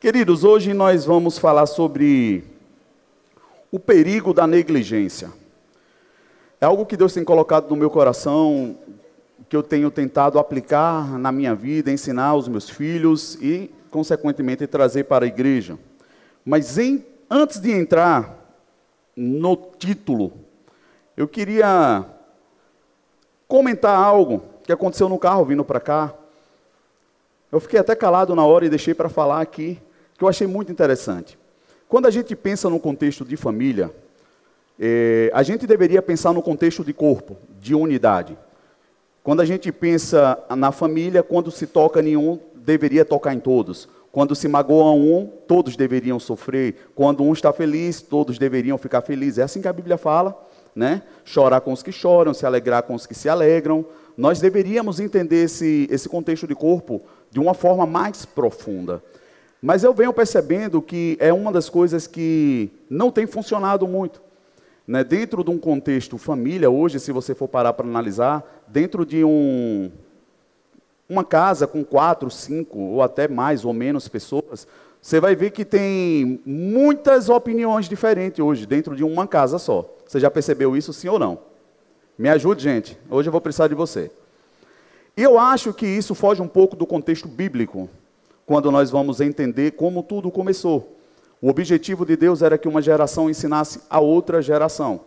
Queridos, hoje nós vamos falar sobre o perigo da negligência. É algo que Deus tem colocado no meu coração, que eu tenho tentado aplicar na minha vida, ensinar aos meus filhos e, consequentemente, trazer para a igreja. Mas em, antes de entrar no título, eu queria comentar algo que aconteceu no carro vindo para cá. Eu fiquei até calado na hora e deixei para falar aqui que eu achei muito interessante. Quando a gente pensa no contexto de família, é, a gente deveria pensar no contexto de corpo, de unidade. Quando a gente pensa na família, quando se toca em um, deveria tocar em todos. Quando se magoa um, todos deveriam sofrer. Quando um está feliz, todos deveriam ficar felizes. É assim que a Bíblia fala, né? Chorar com os que choram, se alegrar com os que se alegram. Nós deveríamos entender esse, esse contexto de corpo de uma forma mais profunda. Mas eu venho percebendo que é uma das coisas que não tem funcionado muito. Né? Dentro de um contexto família, hoje, se você for parar para analisar, dentro de um, uma casa com quatro, cinco, ou até mais ou menos pessoas, você vai ver que tem muitas opiniões diferentes hoje, dentro de uma casa só. Você já percebeu isso, sim ou não? Me ajude, gente. Hoje eu vou precisar de você. E eu acho que isso foge um pouco do contexto bíblico quando nós vamos entender como tudo começou. O objetivo de Deus era que uma geração ensinasse a outra geração.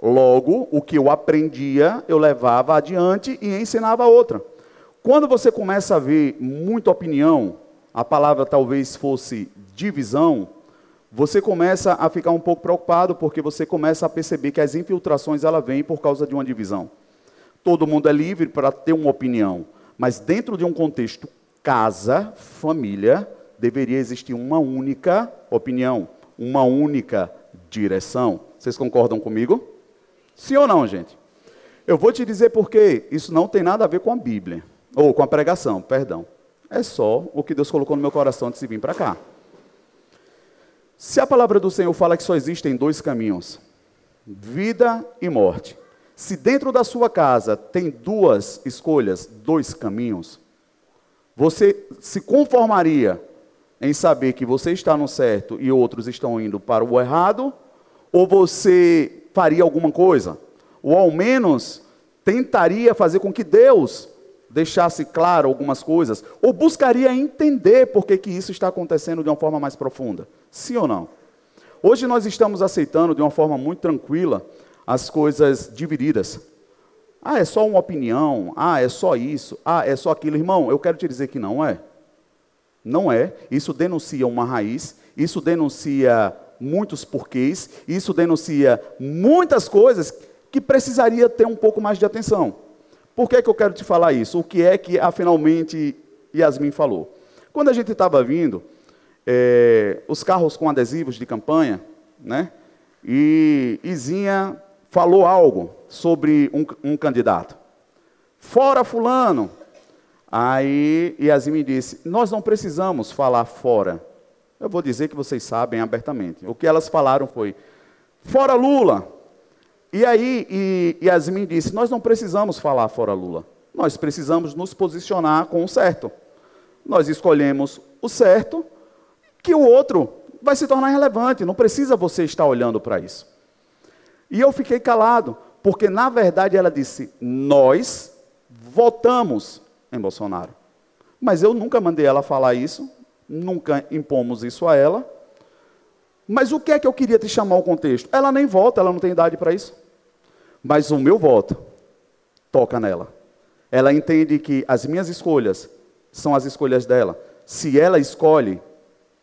Logo, o que eu aprendia, eu levava adiante e ensinava a outra. Quando você começa a ver muita opinião, a palavra talvez fosse divisão, você começa a ficar um pouco preocupado porque você começa a perceber que as infiltrações ela vêm por causa de uma divisão. Todo mundo é livre para ter uma opinião, mas dentro de um contexto casa, família, deveria existir uma única opinião, uma única direção. Vocês concordam comigo? Sim ou não, gente? Eu vou te dizer por quê. Isso não tem nada a ver com a Bíblia, ou com a pregação, perdão. É só o que Deus colocou no meu coração antes de vir para cá. Se a palavra do Senhor fala que só existem dois caminhos, vida e morte. Se dentro da sua casa tem duas escolhas, dois caminhos, você se conformaria em saber que você está no certo e outros estão indo para o errado? Ou você faria alguma coisa? Ou ao menos tentaria fazer com que Deus deixasse claro algumas coisas? Ou buscaria entender por que, que isso está acontecendo de uma forma mais profunda? Sim ou não? Hoje nós estamos aceitando de uma forma muito tranquila as coisas divididas. Ah, é só uma opinião. Ah, é só isso. Ah, é só aquilo. Irmão, eu quero te dizer que não é. Não é. Isso denuncia uma raiz. Isso denuncia muitos porquês. Isso denuncia muitas coisas que precisaria ter um pouco mais de atenção. Por que, que eu quero te falar isso? O que é que, finalmente, Yasmin falou? Quando a gente estava vindo, é, os carros com adesivos de campanha, né? E Izinha falou algo sobre um, um candidato. Fora fulano. Aí Yasmin me disse, nós não precisamos falar fora. Eu vou dizer que vocês sabem abertamente. O que elas falaram foi, fora Lula. E aí e Yasmin disse, nós não precisamos falar fora Lula. Nós precisamos nos posicionar com o certo. Nós escolhemos o certo, que o outro vai se tornar relevante. Não precisa você estar olhando para isso. E eu fiquei calado, porque na verdade ela disse: Nós votamos em Bolsonaro. Mas eu nunca mandei ela falar isso, nunca impomos isso a ela. Mas o que é que eu queria te chamar ao contexto? Ela nem vota, ela não tem idade para isso. Mas o meu voto toca nela. Ela entende que as minhas escolhas são as escolhas dela. Se ela escolhe,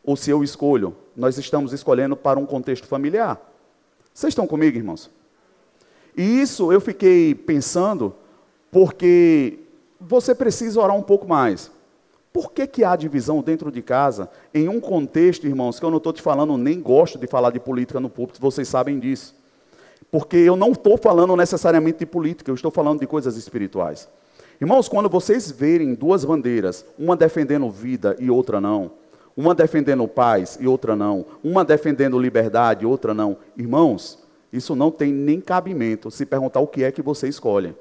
ou se eu escolho, nós estamos escolhendo para um contexto familiar. Vocês estão comigo, irmãos? E isso eu fiquei pensando, porque você precisa orar um pouco mais. Por que, que há divisão dentro de casa, em um contexto, irmãos, que eu não estou te falando, nem gosto de falar de política no púlpito, vocês sabem disso. Porque eu não estou falando necessariamente de política, eu estou falando de coisas espirituais. Irmãos, quando vocês verem duas bandeiras, uma defendendo vida e outra não, uma defendendo paz e outra não, uma defendendo liberdade e outra não. Irmãos, isso não tem nem cabimento se perguntar o que é que você escolhe.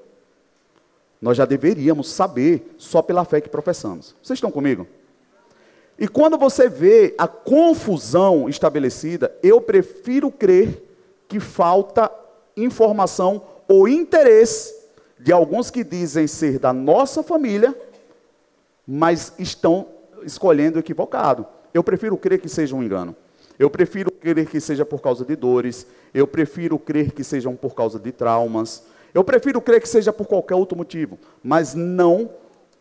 Nós já deveríamos saber só pela fé que professamos. Vocês estão comigo? E quando você vê a confusão estabelecida, eu prefiro crer que falta informação ou interesse de alguns que dizem ser da nossa família, mas estão escolhendo equivocado. Eu prefiro crer que seja um engano. Eu prefiro crer que seja por causa de dores. Eu prefiro crer que sejam por causa de traumas. Eu prefiro crer que seja por qualquer outro motivo, mas não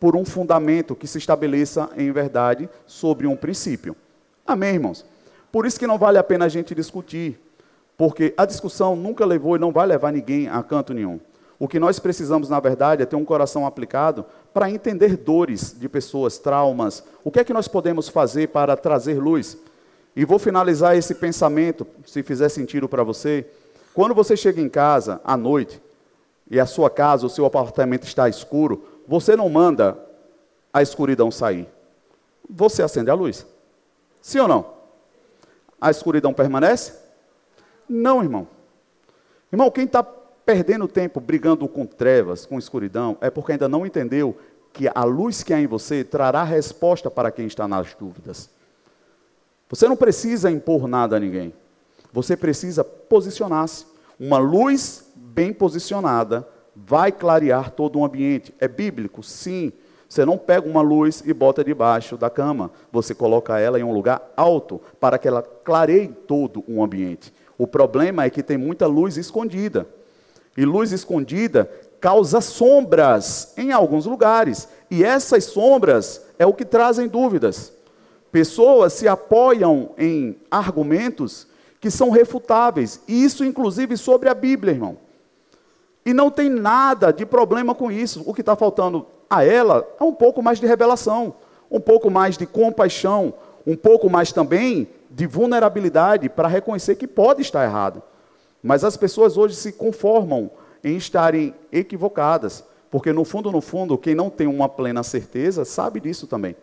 por um fundamento que se estabeleça em verdade sobre um princípio. Amém, irmãos? Por isso que não vale a pena a gente discutir, porque a discussão nunca levou e não vai levar ninguém a canto nenhum. O que nós precisamos, na verdade, é ter um coração aplicado para entender dores de pessoas, traumas. O que é que nós podemos fazer para trazer luz? E vou finalizar esse pensamento, se fizer sentido para você. Quando você chega em casa à noite e a sua casa, o seu apartamento está escuro, você não manda a escuridão sair. Você acende a luz. Sim ou não? A escuridão permanece? Não, irmão. Irmão, quem está perdendo tempo brigando com trevas, com escuridão, é porque ainda não entendeu que a luz que há em você trará resposta para quem está nas dúvidas. Você não precisa impor nada a ninguém. Você precisa posicionar-se. Uma luz bem posicionada vai clarear todo o ambiente. É bíblico? Sim. Você não pega uma luz e bota debaixo da cama. Você coloca ela em um lugar alto para que ela clareie todo o ambiente. O problema é que tem muita luz escondida. E luz escondida causa sombras em alguns lugares. E essas sombras é o que trazem dúvidas. Pessoas se apoiam em argumentos que são refutáveis. E isso, inclusive, sobre a Bíblia, irmão. E não tem nada de problema com isso. O que está faltando a ela é um pouco mais de revelação, um pouco mais de compaixão, um pouco mais também de vulnerabilidade para reconhecer que pode estar errado. Mas as pessoas hoje se conformam em estarem equivocadas, porque no fundo, no fundo, quem não tem uma plena certeza sabe disso também.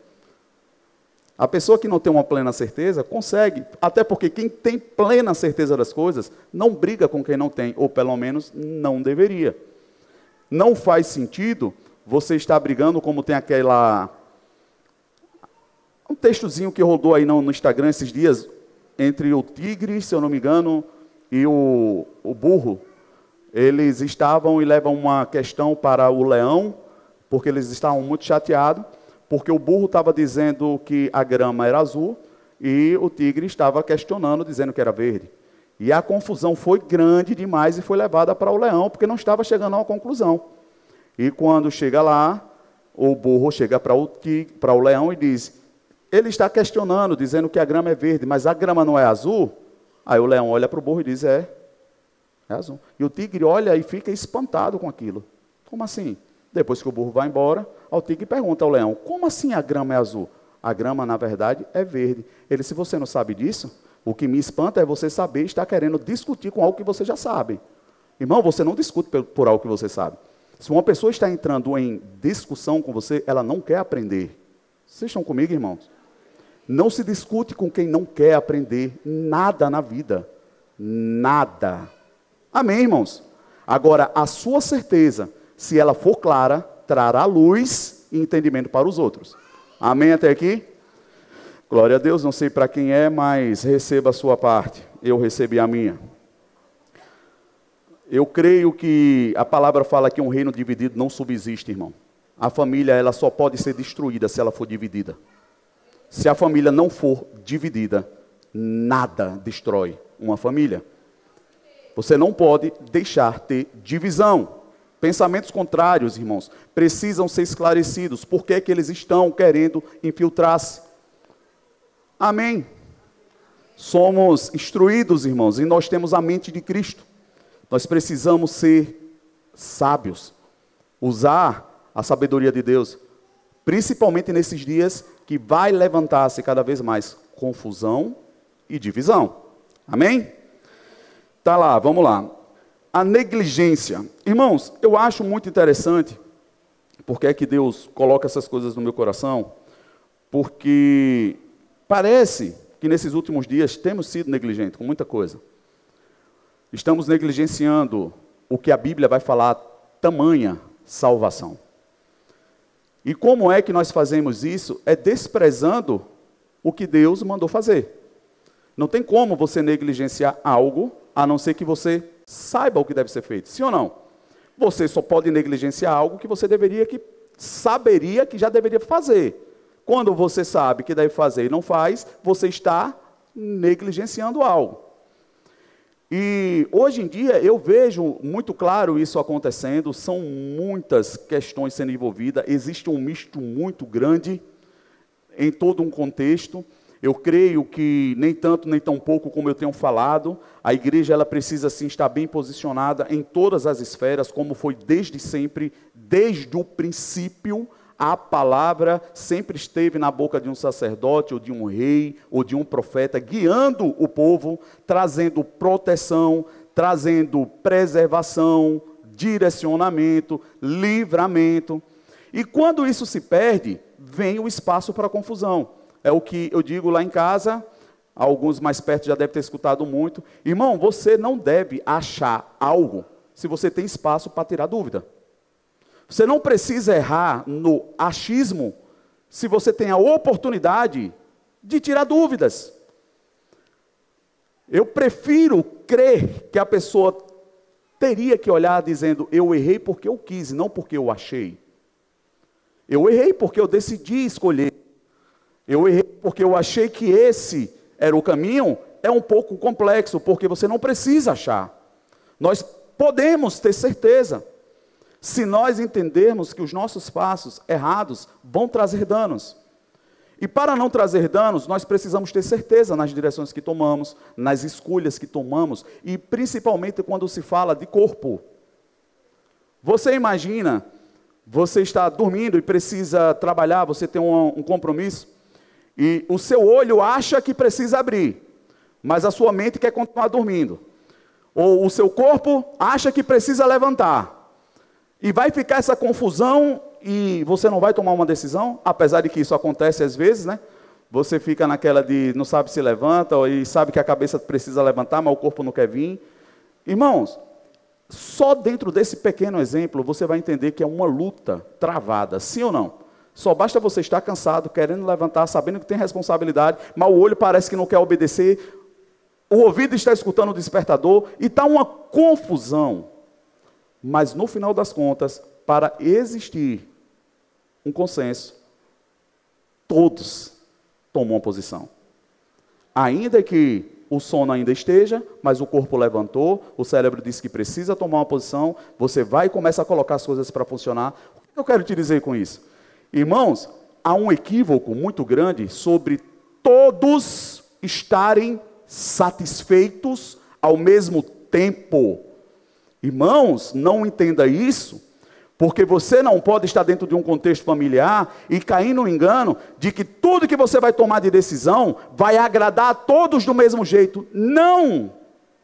A pessoa que não tem uma plena certeza consegue, até porque quem tem plena certeza das coisas não briga com quem não tem, ou pelo menos não deveria. Não faz sentido você estar brigando como tem aquela um textozinho que rodou aí no, no Instagram esses dias entre o tigre, se eu não me engano, e o, o burro, eles estavam e levam uma questão para o leão, porque eles estavam muito chateados, porque o burro estava dizendo que a grama era azul e o tigre estava questionando, dizendo que era verde. E a confusão foi grande demais e foi levada para o leão, porque não estava chegando a uma conclusão. E quando chega lá, o burro chega para o, tigre, para o leão e diz: ele está questionando, dizendo que a grama é verde, mas a grama não é azul? Aí o leão olha para o burro e diz: É, é azul. E o tigre olha e fica espantado com aquilo. Como assim? Depois que o burro vai embora, o tigre pergunta ao leão: Como assim a grama é azul? A grama, na verdade, é verde. Ele, se você não sabe disso, o que me espanta é você saber estar querendo discutir com algo que você já sabe. Irmão, você não discute por, algo que você sabe. Se uma pessoa está entrando em discussão com você, ela não quer aprender. Vocês estão comigo, irmãos? Não se discute com quem não quer aprender nada na vida. Nada. Amém, irmãos? Agora, a sua certeza, se ela for clara, trará luz e entendimento para os outros. Amém até aqui? Glória a Deus, não sei para quem é, mas receba a sua parte. Eu recebi a minha. Eu creio que a palavra fala que um reino dividido não subsiste, irmão. A família ela só pode ser destruída se ela for dividida. Se a família não for dividida, nada destrói uma família. Você não pode deixar ter divisão. Pensamentos contrários, irmãos, precisam ser esclarecidos. Por que, é que eles estão querendo infiltrar-se? Amém. Somos instruídos, irmãos, e nós temos a mente de Cristo. Nós precisamos ser sábios, usar a sabedoria de Deus, principalmente nesses dias que vai levantar-se cada vez mais confusão e divisão. Amém? Tá lá, vamos lá. A negligência. Irmãos, eu acho muito interessante porque é que Deus coloca essas coisas no meu coração, porque parece que nesses últimos dias temos sido negligentes com muita coisa. Estamos negligenciando o que a Bíblia vai falar, tamanha salvação. E como é que nós fazemos isso? É desprezando o que Deus mandou fazer. Não tem como você negligenciar algo, a não ser que você saiba o que deve ser feito. Sim ou não? Você só pode negligenciar algo que você deveria que saberia que já deveria fazer. Quando você sabe que deve fazer e não faz, você está negligenciando algo. E hoje em dia eu vejo muito claro isso acontecendo, são muitas questões sendo envolvidas, existe um misto muito grande em todo um contexto. Eu creio que nem tanto nem tão pouco como eu tenho falado, a igreja ela precisa sim estar bem posicionada em todas as esferas, como foi desde sempre, desde o princípio a palavra sempre esteve na boca de um sacerdote, ou de um rei, ou de um profeta, guiando o povo, trazendo proteção, trazendo preservação, direcionamento, livramento. E quando isso se perde, vem o espaço para confusão. É o que eu digo lá em casa, alguns mais perto já devem ter escutado muito. Irmão, você não deve achar algo se você tem espaço para tirar dúvida. Você não precisa errar no achismo se você tem a oportunidade de tirar dúvidas. Eu prefiro crer que a pessoa teria que olhar dizendo: Eu errei porque eu quis, não porque eu achei. Eu errei porque eu decidi escolher. Eu errei porque eu achei que esse era o caminho. É um pouco complexo, porque você não precisa achar. Nós podemos ter certeza se nós entendermos que os nossos passos errados vão trazer danos. E para não trazer danos, nós precisamos ter certeza nas direções que tomamos, nas escolhas que tomamos, e principalmente quando se fala de corpo. Você imagina, você está dormindo e precisa trabalhar, você tem um, um compromisso, e o seu olho acha que precisa abrir, mas a sua mente quer continuar dormindo. Ou o seu corpo acha que precisa levantar, e vai ficar essa confusão e você não vai tomar uma decisão, apesar de que isso acontece às vezes, né? Você fica naquela de não sabe se levanta e sabe que a cabeça precisa levantar, mas o corpo não quer vir. Irmãos, só dentro desse pequeno exemplo você vai entender que é uma luta travada, sim ou não? Só basta você estar cansado, querendo levantar, sabendo que tem responsabilidade, mas o olho parece que não quer obedecer, o ouvido está escutando o despertador e está uma confusão. Mas no final das contas, para existir um consenso, todos tomam uma posição. Ainda que o sono ainda esteja, mas o corpo levantou, o cérebro disse que precisa tomar uma posição, você vai e começa a colocar as coisas para funcionar. O que eu quero te dizer com isso? Irmãos, há um equívoco muito grande sobre todos estarem satisfeitos ao mesmo tempo. Irmãos, não entenda isso, porque você não pode estar dentro de um contexto familiar e cair no engano de que tudo que você vai tomar de decisão vai agradar a todos do mesmo jeito. Não!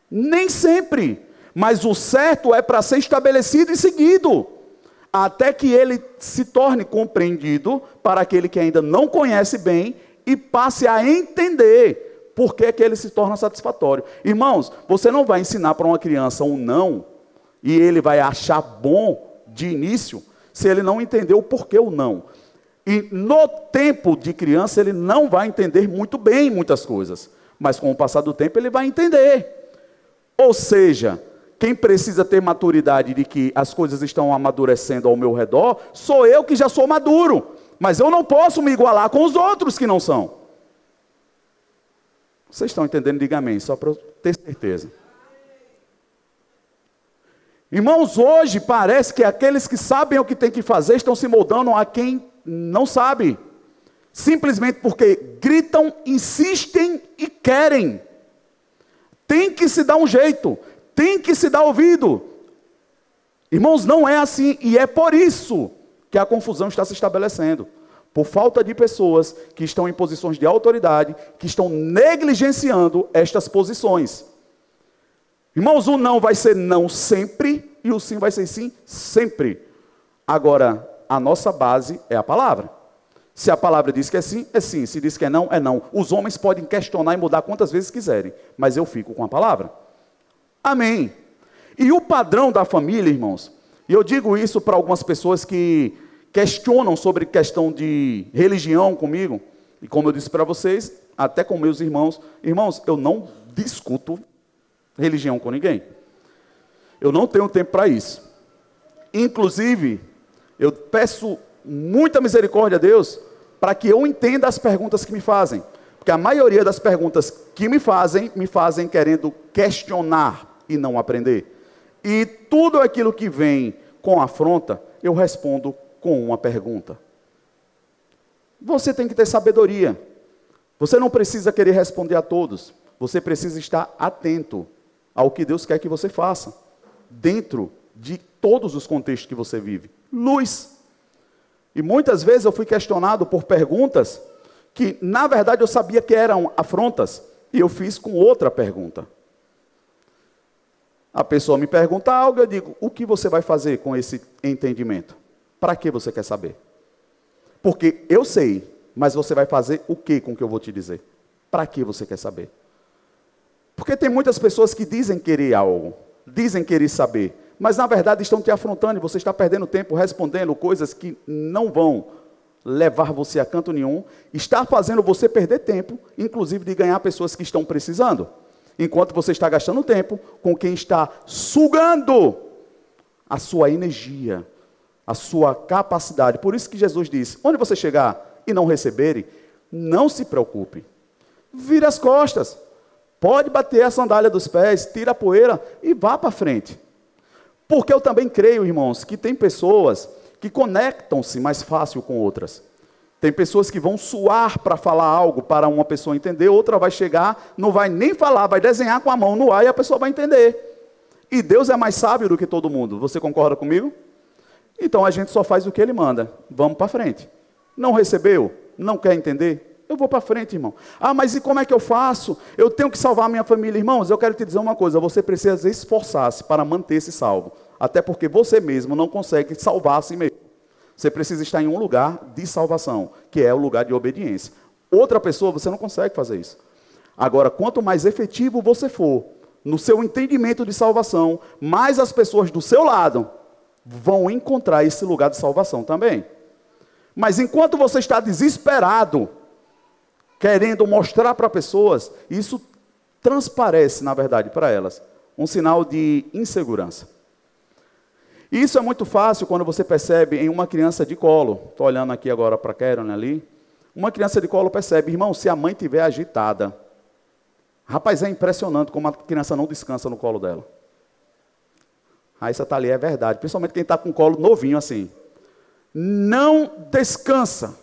Nem sempre. Mas o certo é para ser estabelecido e seguido, até que ele se torne compreendido para aquele que ainda não conhece bem e passe a entender por que, que ele se torna satisfatório. Irmãos, você não vai ensinar para uma criança um não e ele vai achar bom de início, se ele não entender o porquê ou não. E no tempo de criança ele não vai entender muito bem muitas coisas, mas com o passar do tempo ele vai entender. Ou seja, quem precisa ter maturidade de que as coisas estão amadurecendo ao meu redor, sou eu que já sou maduro, mas eu não posso me igualar com os outros que não são. Vocês estão entendendo? Diga amém, só para eu ter certeza. Irmãos, hoje parece que aqueles que sabem o que tem que fazer estão se moldando a quem não sabe, simplesmente porque gritam, insistem e querem. Tem que se dar um jeito, tem que se dar ouvido. Irmãos, não é assim, e é por isso que a confusão está se estabelecendo. Por falta de pessoas que estão em posições de autoridade, que estão negligenciando estas posições. Irmãos, o não vai ser não sempre e o sim vai ser sim sempre. Agora, a nossa base é a palavra. Se a palavra diz que é sim, é sim. Se diz que é não, é não. Os homens podem questionar e mudar quantas vezes quiserem, mas eu fico com a palavra. Amém. E o padrão da família, irmãos, e eu digo isso para algumas pessoas que questionam sobre questão de religião comigo, E como eu disse para vocês, até com meus irmãos, irmãos, eu não discuto religião com ninguém. Eu não tenho tempo para isso. Inclusive, eu peço muita misericórdia a Deus para que eu entenda as perguntas que me fazem. Porque a maioria das perguntas que me fazem, me fazem querendo questionar e não aprender. E tudo aquilo que vem com afronta, eu respondo com uma pergunta. Você tem que ter sabedoria. Você não precisa querer responder a todos. Você precisa estar atento ao que Deus quer que você faça, dentro de todos os contextos que você vive. Luz. E muitas vezes eu fui questionado por perguntas que, na verdade, eu sabia que eram afrontas, e eu fiz com outra pergunta. A pessoa me pergunta algo, eu digo: o que você vai fazer com esse entendimento? Para que você quer saber? Porque eu sei, mas você vai fazer o que com o que eu vou te dizer? Para que você quer saber? Porque tem muitas pessoas que dizem querer algo, dizem querer saber, mas na verdade estão te afrontando e você está perdendo tempo respondendo coisas que não vão levar você a canto nenhum, está fazendo você perder tempo, inclusive de ganhar pessoas que estão precisando enquanto você está gastando tempo com quem está sugando a sua energia, a sua capacidade. Por isso que Jesus diz: onde você chegar e não receberem, não se preocupe. Vire as costas. Pode bater a sandália dos pés, tira a poeira e vá para frente. Porque eu também creio, irmãos, que tem pessoas que conectam-se mais fácil com outras. Tem pessoas que vão suar para falar algo para uma pessoa entender, outra vai chegar, não vai nem falar, vai desenhar com a mão no ar e a pessoa vai entender. E Deus é mais sábio do que todo mundo. Você concorda comigo? Então a gente só faz o que ele manda. Vamos para frente. Não recebeu? Não quer entender? Eu vou para frente, irmão. Ah, mas e como é que eu faço? Eu tenho que salvar a minha família, irmãos. Eu quero te dizer uma coisa: você precisa esforçar-se para manter-se salvo. Até porque você mesmo não consegue salvar a si mesmo. Você precisa estar em um lugar de salvação, que é o lugar de obediência. Outra pessoa, você não consegue fazer isso. Agora, quanto mais efetivo você for no seu entendimento de salvação, mais as pessoas do seu lado vão encontrar esse lugar de salvação também. Mas enquanto você está desesperado, querendo mostrar para pessoas, isso transparece, na verdade, para elas, um sinal de insegurança. E isso é muito fácil quando você percebe em uma criança de colo. Estou olhando aqui agora para Karen ali. Uma criança de colo percebe, irmão, se a mãe estiver agitada. Rapaz, é impressionante como a criança não descansa no colo dela. Ah, isso tá ali é verdade. Principalmente quem está com colo novinho assim. Não descansa.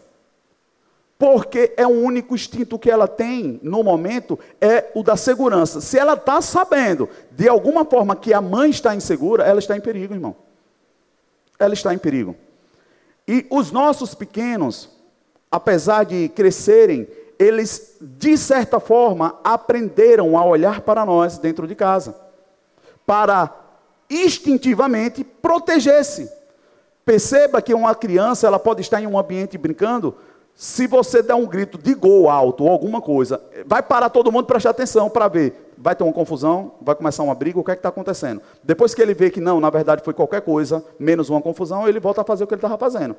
Porque é o único instinto que ela tem no momento é o da segurança. Se ela está sabendo de alguma forma que a mãe está insegura, ela está em perigo, irmão ela está em perigo. E os nossos pequenos, apesar de crescerem, eles, de certa forma, aprenderam a olhar para nós dentro de casa, para instintivamente proteger-se. Perceba que uma criança ela pode estar em um ambiente brincando, se você der um grito de gol alto ou alguma coisa, vai parar todo mundo prestar atenção para ver. Vai ter uma confusão, vai começar uma briga, o que é que está acontecendo? Depois que ele vê que não, na verdade foi qualquer coisa, menos uma confusão, ele volta a fazer o que ele estava fazendo.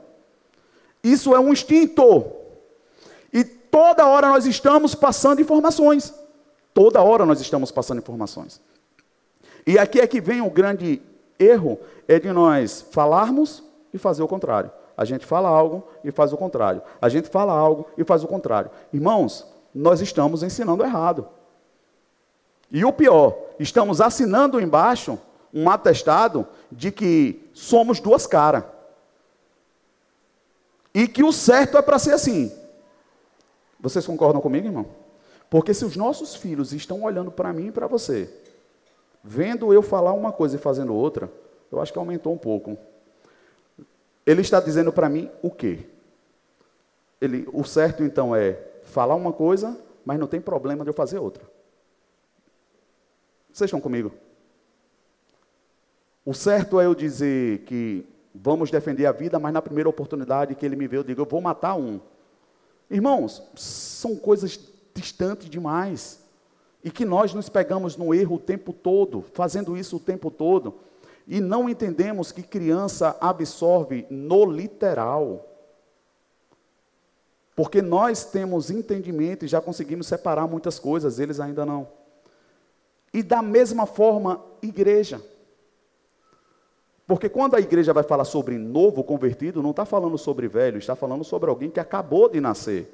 Isso é um instinto. E toda hora nós estamos passando informações. Toda hora nós estamos passando informações. E aqui é que vem o grande erro, é de nós falarmos e fazer o contrário. A gente fala algo e faz o contrário. A gente fala algo e faz o contrário. Irmãos, nós estamos ensinando errado. E o pior, estamos assinando embaixo um atestado de que somos duas caras. E que o certo é para ser assim. Vocês concordam comigo, irmão? Porque se os nossos filhos estão olhando para mim e para você, vendo eu falar uma coisa e fazendo outra, eu acho que aumentou um pouco. Ele está dizendo para mim o quê? Ele, o certo então é falar uma coisa, mas não tem problema de eu fazer outra. Vocês estão comigo? O certo é eu dizer que vamos defender a vida, mas na primeira oportunidade que ele me vê, eu digo, eu vou matar um. Irmãos, são coisas distantes demais. E que nós nos pegamos no erro o tempo todo, fazendo isso o tempo todo. E não entendemos que criança absorve no literal. Porque nós temos entendimento e já conseguimos separar muitas coisas, eles ainda não. E da mesma forma, igreja. Porque quando a igreja vai falar sobre novo convertido, não está falando sobre velho, está falando sobre alguém que acabou de nascer.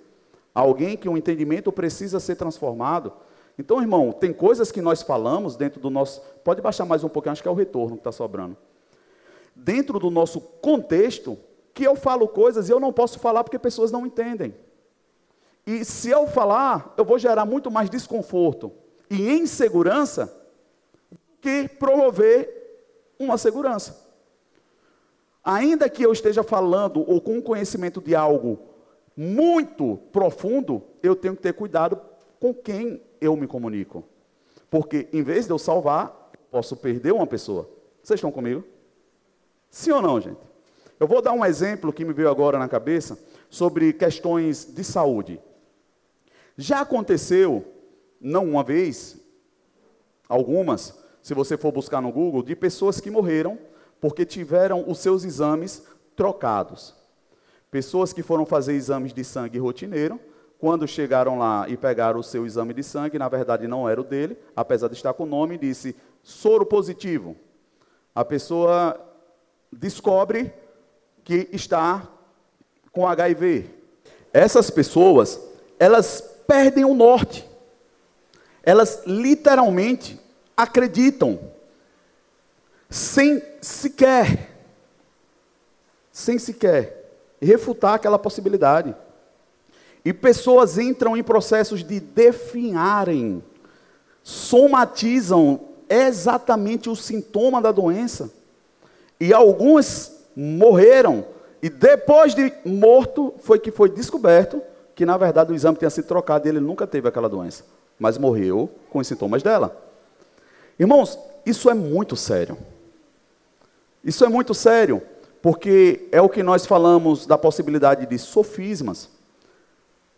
Alguém que o entendimento precisa ser transformado. Então, irmão, tem coisas que nós falamos dentro do nosso. Pode baixar mais um pouquinho, acho que é o retorno que está sobrando. Dentro do nosso contexto, que eu falo coisas e eu não posso falar porque pessoas não entendem. E se eu falar, eu vou gerar muito mais desconforto e insegurança que promover uma segurança. Ainda que eu esteja falando ou com conhecimento de algo muito profundo, eu tenho que ter cuidado com quem eu me comunico. Porque em vez de eu salvar, posso perder uma pessoa. Vocês estão comigo? Sim ou não, gente? Eu vou dar um exemplo que me veio agora na cabeça sobre questões de saúde. Já aconteceu, não uma vez, algumas, se você for buscar no Google, de pessoas que morreram porque tiveram os seus exames trocados. Pessoas que foram fazer exames de sangue rotineiro, quando chegaram lá e pegaram o seu exame de sangue, na verdade não era o dele, apesar de estar com o nome, disse soro positivo. A pessoa descobre que está com HIV. Essas pessoas, elas perdem o norte. Elas literalmente acreditam sem sequer sem sequer refutar aquela possibilidade. E pessoas entram em processos de definharem, somatizam exatamente o sintoma da doença. E alguns morreram. E depois de morto, foi que foi descoberto que, na verdade, o exame tinha sido trocado e ele nunca teve aquela doença. Mas morreu com os sintomas dela. Irmãos, isso é muito sério. Isso é muito sério, porque é o que nós falamos da possibilidade de sofismas.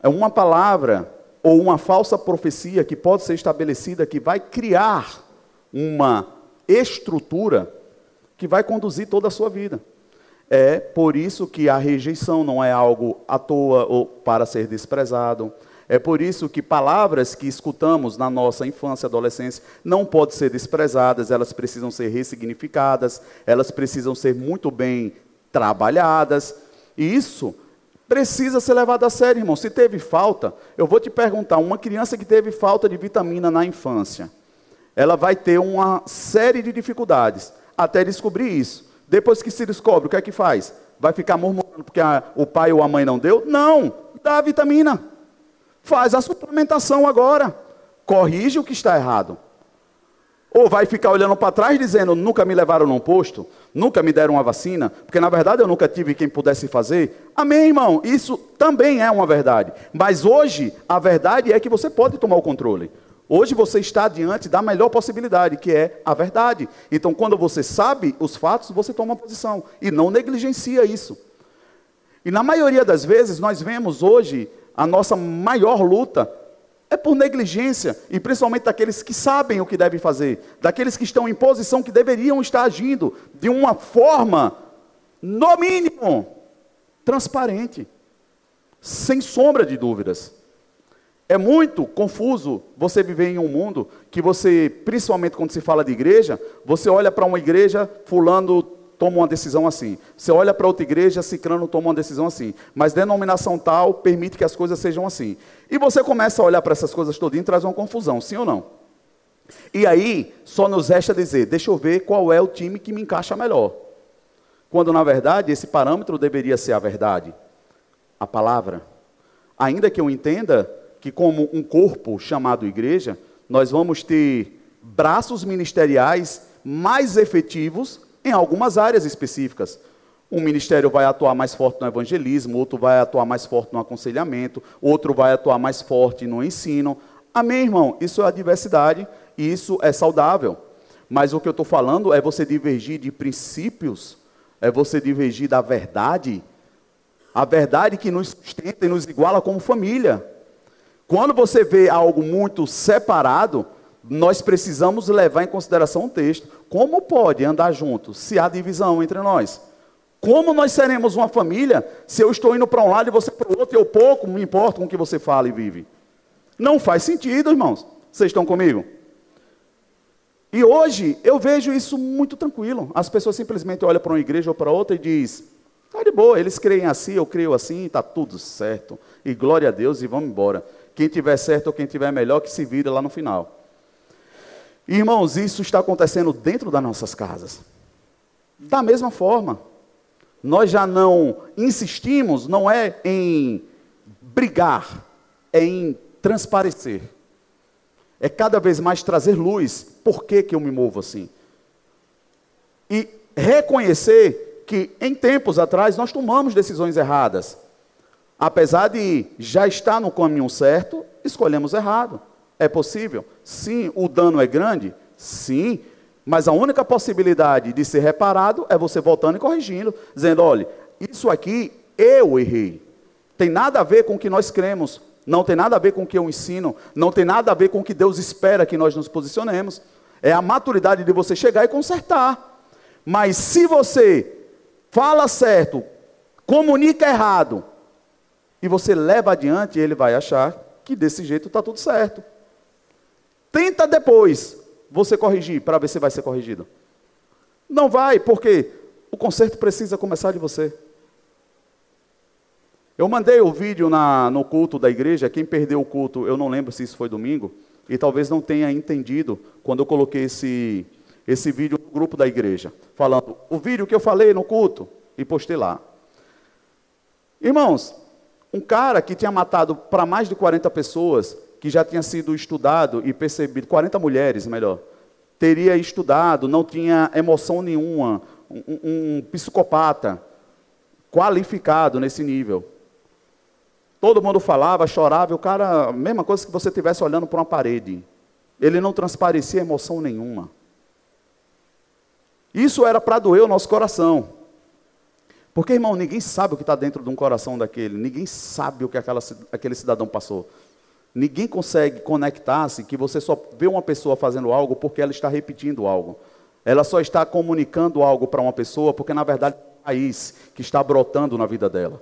É uma palavra ou uma falsa profecia que pode ser estabelecida que vai criar uma estrutura que vai conduzir toda a sua vida. É por isso que a rejeição não é algo à toa ou para ser desprezado. É por isso que palavras que escutamos na nossa infância adolescência não podem ser desprezadas, elas precisam ser ressignificadas, elas precisam ser muito bem trabalhadas. E isso precisa ser levado a sério, irmão. Se teve falta, eu vou te perguntar: uma criança que teve falta de vitamina na infância, ela vai ter uma série de dificuldades até descobrir isso. Depois que se descobre, o que é que faz? Vai ficar murmurando porque a, o pai ou a mãe não deu? Não, dá a vitamina. Faz a suplementação agora. Corrige o que está errado. Ou vai ficar olhando para trás dizendo, nunca me levaram num posto, nunca me deram uma vacina, porque na verdade eu nunca tive quem pudesse fazer. Amém, irmão? Isso também é uma verdade. Mas hoje, a verdade é que você pode tomar o controle. Hoje você está diante da melhor possibilidade, que é a verdade. Então, quando você sabe os fatos, você toma uma posição e não negligencia isso. E na maioria das vezes, nós vemos hoje a nossa maior luta é por negligência, e principalmente daqueles que sabem o que devem fazer, daqueles que estão em posição que deveriam estar agindo de uma forma, no mínimo, transparente, sem sombra de dúvidas. É muito confuso você viver em um mundo que você, principalmente quando se fala de igreja, você olha para uma igreja, fulano toma uma decisão assim. Você olha para outra igreja, Cicrano toma uma decisão assim. Mas denominação tal permite que as coisas sejam assim. E você começa a olhar para essas coisas todas e traz uma confusão, sim ou não? E aí, só nos resta dizer, deixa eu ver qual é o time que me encaixa melhor. Quando, na verdade, esse parâmetro deveria ser a verdade, a palavra. Ainda que eu entenda que, como um corpo chamado igreja, nós vamos ter braços ministeriais mais efetivos em algumas áreas específicas. Um ministério vai atuar mais forte no evangelismo, outro vai atuar mais forte no aconselhamento, outro vai atuar mais forte no ensino. Amém, irmão? Isso é a diversidade e isso é saudável. Mas o que eu estou falando é você divergir de princípios, é você divergir da verdade, a verdade que nos sustenta e nos iguala como família. Quando você vê algo muito separado, nós precisamos levar em consideração o texto. Como pode andar junto se há divisão entre nós? Como nós seremos uma família se eu estou indo para um lado e você para o outro eu pouco me importo com o que você fala e vive? Não faz sentido, irmãos. Vocês estão comigo? E hoje eu vejo isso muito tranquilo. As pessoas simplesmente olham para uma igreja ou para outra e diz: "Tá de boa, eles creem assim, eu creio assim, está tudo certo. E glória a Deus e vamos embora. Quem tiver certo ou quem tiver melhor que se vira lá no final." Irmãos, isso está acontecendo dentro das nossas casas. Da mesma forma, nós já não insistimos, não é em brigar, é em transparecer. É cada vez mais trazer luz. Por que, que eu me movo assim? E reconhecer que em tempos atrás nós tomamos decisões erradas. Apesar de já estar no caminho certo, escolhemos errado. É possível? Sim. O dano é grande? Sim. Mas a única possibilidade de ser reparado é você voltando e corrigindo, dizendo: olha, isso aqui eu errei. Tem nada a ver com o que nós cremos, não tem nada a ver com o que eu ensino, não tem nada a ver com o que Deus espera que nós nos posicionemos. É a maturidade de você chegar e consertar. Mas se você fala certo, comunica errado, e você leva adiante, ele vai achar que desse jeito está tudo certo. Tenta depois, você corrigir para ver se vai ser corrigido. Não vai, porque o conserto precisa começar de você. Eu mandei o vídeo na, no culto da igreja. Quem perdeu o culto, eu não lembro se isso foi domingo, e talvez não tenha entendido quando eu coloquei esse, esse vídeo no grupo da igreja, falando o vídeo que eu falei no culto e postei lá. Irmãos, um cara que tinha matado para mais de 40 pessoas, que já tinha sido estudado e percebido, 40 mulheres, melhor, teria estudado, não tinha emoção nenhuma, um, um, psicopata qualificado nesse nível. Todo mundo falava, chorava, e o cara, mesma coisa que você estivesse olhando para uma parede. Ele não transparecia emoção nenhuma. Isso era para doer o nosso coração. Porque, irmão, ninguém sabe o que está dentro de um coração daquele, ninguém sabe o que aquela, aquele cidadão passou. Ninguém consegue conectar-se que você só vê uma pessoa fazendo algo porque ela está repetindo algo. Ela só está comunicando algo para uma pessoa porque, na verdade, é um raiz que está brotando na vida dela.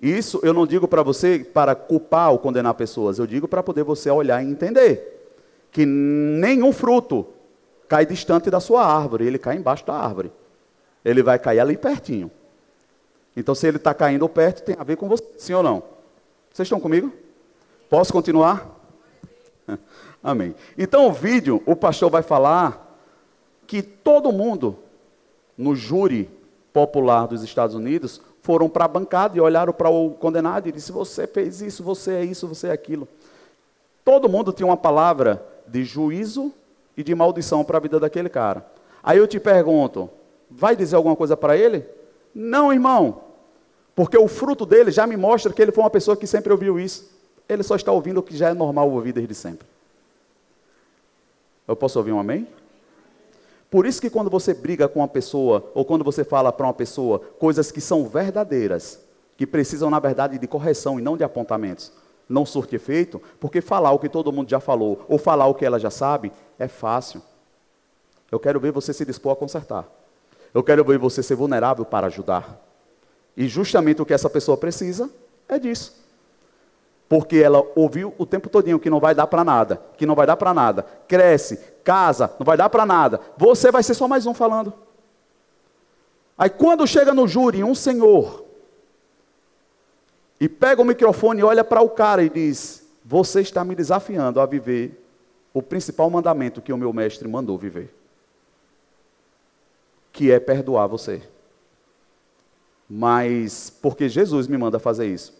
Isso eu não digo para você para culpar ou condenar pessoas, eu digo para poder você olhar e entender que nenhum fruto cai distante da sua árvore, ele cai embaixo da árvore. Ele vai cair ali pertinho. Então, se ele está caindo perto, tem a ver com você, sim ou não? Vocês estão comigo? Posso continuar? Amém. Então, o vídeo, o pastor vai falar que todo mundo no júri popular dos Estados Unidos foram para a bancada e olharam para o condenado e disse: Você fez isso, você é isso, você é aquilo. Todo mundo tinha uma palavra de juízo e de maldição para a vida daquele cara. Aí eu te pergunto: vai dizer alguma coisa para ele? Não, irmão, porque o fruto dele já me mostra que ele foi uma pessoa que sempre ouviu isso ele só está ouvindo o que já é normal ouvir desde sempre. Eu posso ouvir um amém? Por isso que quando você briga com uma pessoa, ou quando você fala para uma pessoa coisas que são verdadeiras, que precisam, na verdade, de correção e não de apontamentos, não surte efeito, porque falar o que todo mundo já falou, ou falar o que ela já sabe, é fácil. Eu quero ver você se dispor a consertar. Eu quero ver você ser vulnerável para ajudar. E justamente o que essa pessoa precisa é disso. Porque ela ouviu o tempo todinho que não vai dar para nada, que não vai dar para nada. Cresce, casa, não vai dar para nada. Você vai ser só mais um falando. Aí quando chega no júri um senhor e pega o microfone e olha para o cara e diz: "Você está me desafiando a viver o principal mandamento que o meu mestre mandou viver, que é perdoar você." Mas porque Jesus me manda fazer isso?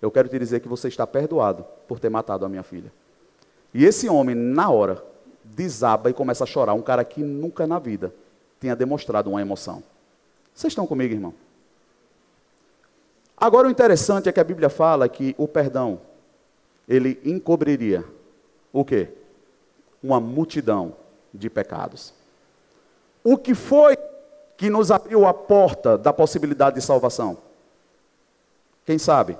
Eu quero te dizer que você está perdoado por ter matado a minha filha. E esse homem, na hora, desaba e começa a chorar. Um cara que nunca na vida tinha demonstrado uma emoção. Vocês estão comigo, irmão? Agora o interessante é que a Bíblia fala que o perdão, ele encobriria o quê? Uma multidão de pecados. O que foi que nos abriu a porta da possibilidade de salvação? Quem sabe?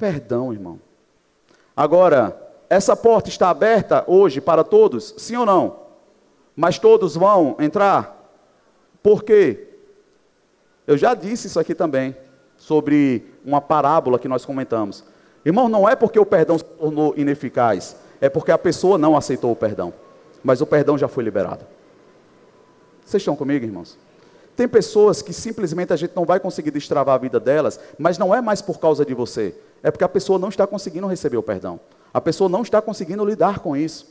Perdão, irmão. Agora, essa porta está aberta hoje para todos? Sim ou não? Mas todos vão entrar? Por quê? Eu já disse isso aqui também, sobre uma parábola que nós comentamos. Irmão, não é porque o perdão se tornou ineficaz, é porque a pessoa não aceitou o perdão. Mas o perdão já foi liberado. Vocês estão comigo, irmãos? Tem pessoas que simplesmente a gente não vai conseguir destravar a vida delas, mas não é mais por causa de você, é porque a pessoa não está conseguindo receber o perdão. A pessoa não está conseguindo lidar com isso.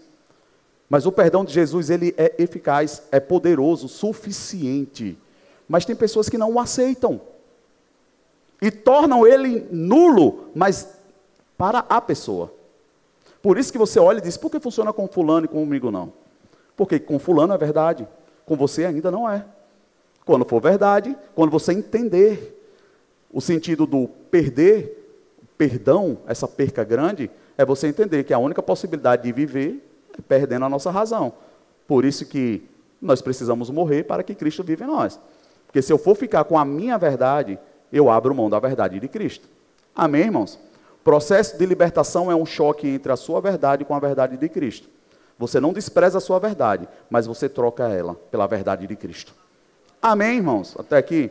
Mas o perdão de Jesus, ele é eficaz, é poderoso, suficiente. Mas tem pessoas que não o aceitam. E tornam ele nulo, mas para a pessoa. Por isso que você olha e diz, por que funciona com fulano e comigo não? Porque com fulano é verdade, com você ainda não é. Quando for verdade, quando você entender o sentido do perder, perdão, essa perca grande, é você entender que a única possibilidade de viver é perdendo a nossa razão. Por isso que nós precisamos morrer para que Cristo viva em nós. Porque se eu for ficar com a minha verdade, eu abro mão da verdade de Cristo. Amém, irmãos? Processo de libertação é um choque entre a sua verdade com a verdade de Cristo. Você não despreza a sua verdade, mas você troca ela pela verdade de Cristo. Amém, irmãos? Até aqui.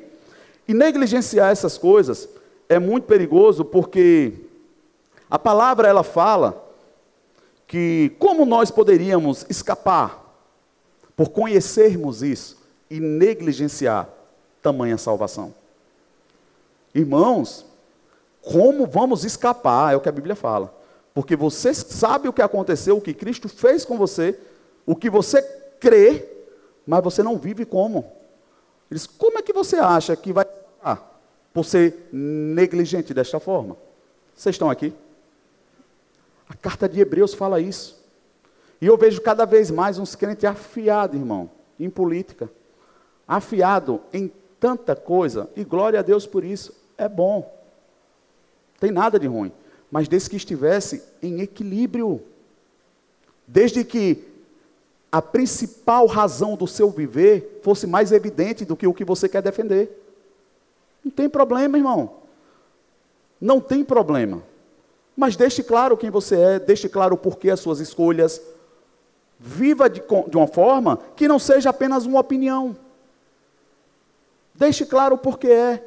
E negligenciar essas coisas é muito perigoso porque a palavra ela fala que como nós poderíamos escapar por conhecermos isso e negligenciar tamanha salvação. Irmãos, como vamos escapar? É o que a Bíblia fala. Porque você sabe o que aconteceu, o que Cristo fez com você, o que você crê, mas você não vive como. Ele diz: como é que você acha que vai ah, por ser negligente desta forma? Vocês estão aqui? A carta de Hebreus fala isso. E eu vejo cada vez mais uns crentes afiados, irmão, em política. Afiado em tanta coisa. E glória a Deus por isso. É bom. Tem nada de ruim. Mas desde que estivesse em equilíbrio. Desde que a principal razão do seu viver fosse mais evidente do que o que você quer defender. Não tem problema, irmão. Não tem problema. Mas deixe claro quem você é, deixe claro o porquê as suas escolhas. Viva de, de uma forma que não seja apenas uma opinião. Deixe claro o porquê é.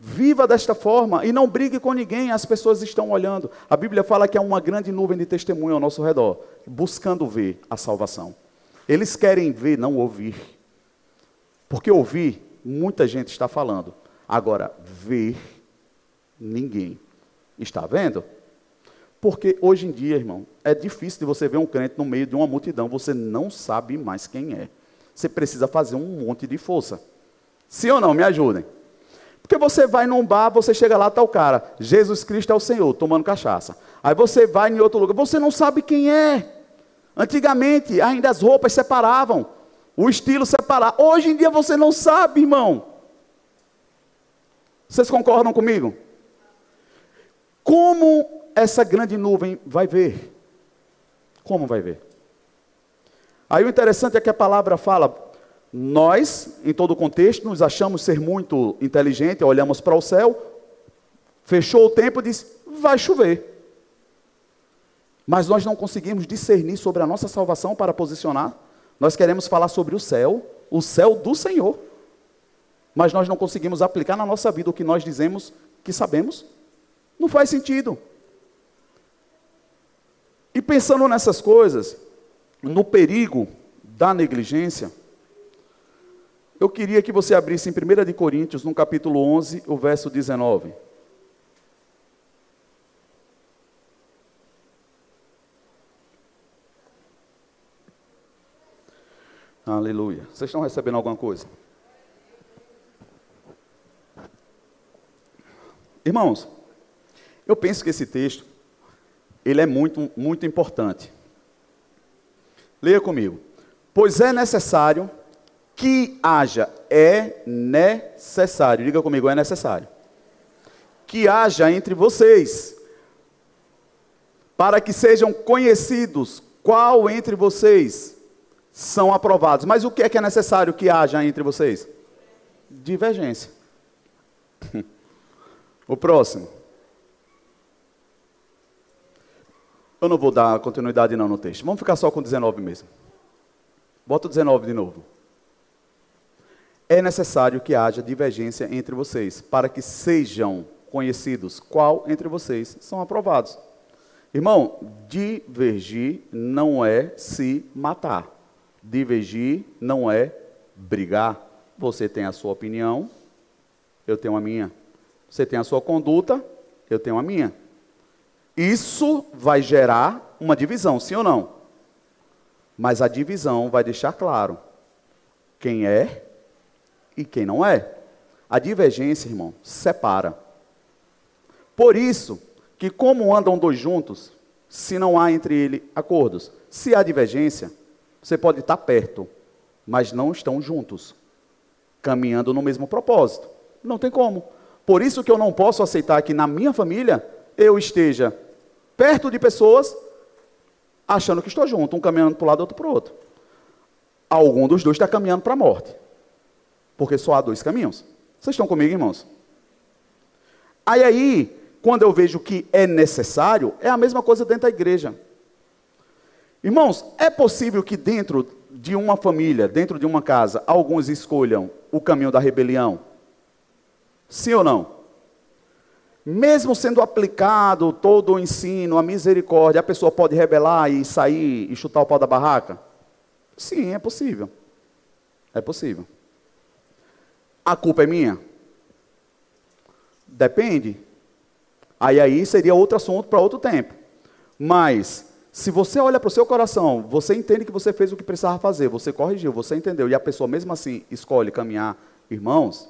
Viva desta forma e não brigue com ninguém, as pessoas estão olhando. A Bíblia fala que há uma grande nuvem de testemunho ao nosso redor, buscando ver a salvação. Eles querem ver, não ouvir. Porque ouvir, muita gente está falando. Agora, ver, ninguém está vendo. Porque hoje em dia, irmão, é difícil de você ver um crente no meio de uma multidão, você não sabe mais quem é. Você precisa fazer um monte de força. Sim ou não? Me ajudem. Porque você vai num bar, você chega lá, está o cara, Jesus Cristo é o Senhor, tomando cachaça. Aí você vai em outro lugar, você não sabe quem é. Antigamente, ainda as roupas separavam, o estilo separava. Hoje em dia você não sabe, irmão. Vocês concordam comigo? Como essa grande nuvem vai ver? Como vai ver? Aí o interessante é que a palavra fala, nós, em todo o contexto, nos achamos ser muito inteligentes, olhamos para o céu, fechou o tempo e disse: vai chover. Mas nós não conseguimos discernir sobre a nossa salvação para posicionar. Nós queremos falar sobre o céu, o céu do Senhor. Mas nós não conseguimos aplicar na nossa vida o que nós dizemos que sabemos. Não faz sentido. E pensando nessas coisas, no perigo da negligência, eu queria que você abrisse em 1 de Coríntios, no capítulo 11, o verso 19. Aleluia. Vocês estão recebendo alguma coisa? Irmãos, eu penso que esse texto ele é muito muito importante. Leia comigo. Pois é necessário que haja, é necessário, diga comigo, é necessário. Que haja entre vocês, para que sejam conhecidos qual entre vocês são aprovados. Mas o que é que é necessário que haja entre vocês? Divergência. o próximo. Eu não vou dar continuidade não no texto. Vamos ficar só com 19 mesmo. Bota o 19 de novo. é necessário que haja divergência entre vocês, para que sejam conhecidos qual entre vocês são aprovados. Irmão, divergir não é se matar. Divergir não é brigar. Você tem a sua opinião, eu tenho a minha. Você tem a sua conduta, eu tenho a minha. Isso vai gerar uma divisão, sim ou não? Mas a divisão vai deixar claro quem é e quem não é. A divergência, irmão, separa. Por isso que como andam dois juntos, se não há entre eles acordos, se há divergência, você pode estar perto, mas não estão juntos, caminhando no mesmo propósito. Não tem como. Por isso que eu não posso aceitar que na minha família eu esteja perto de pessoas achando que estou junto, um caminhando para o lado, outro para o outro. Algum dos dois está caminhando para a morte. Porque só há dois caminhos. Vocês estão comigo, irmãos? Aí aí, quando eu vejo que é necessário, é a mesma coisa dentro da igreja. Irmãos, é possível que dentro de uma família, dentro de uma casa, alguns escolham o caminho da rebelião? Sim ou não? Mesmo sendo aplicado todo o ensino, a misericórdia, a pessoa pode rebelar e sair e chutar o pau da barraca? Sim, é possível. É possível. A culpa é minha? Depende. Aí aí seria outro assunto para outro tempo. Mas se você olha para o seu coração, você entende que você fez o que precisava fazer, você corrigiu, você entendeu, e a pessoa mesmo assim escolhe caminhar, irmãos,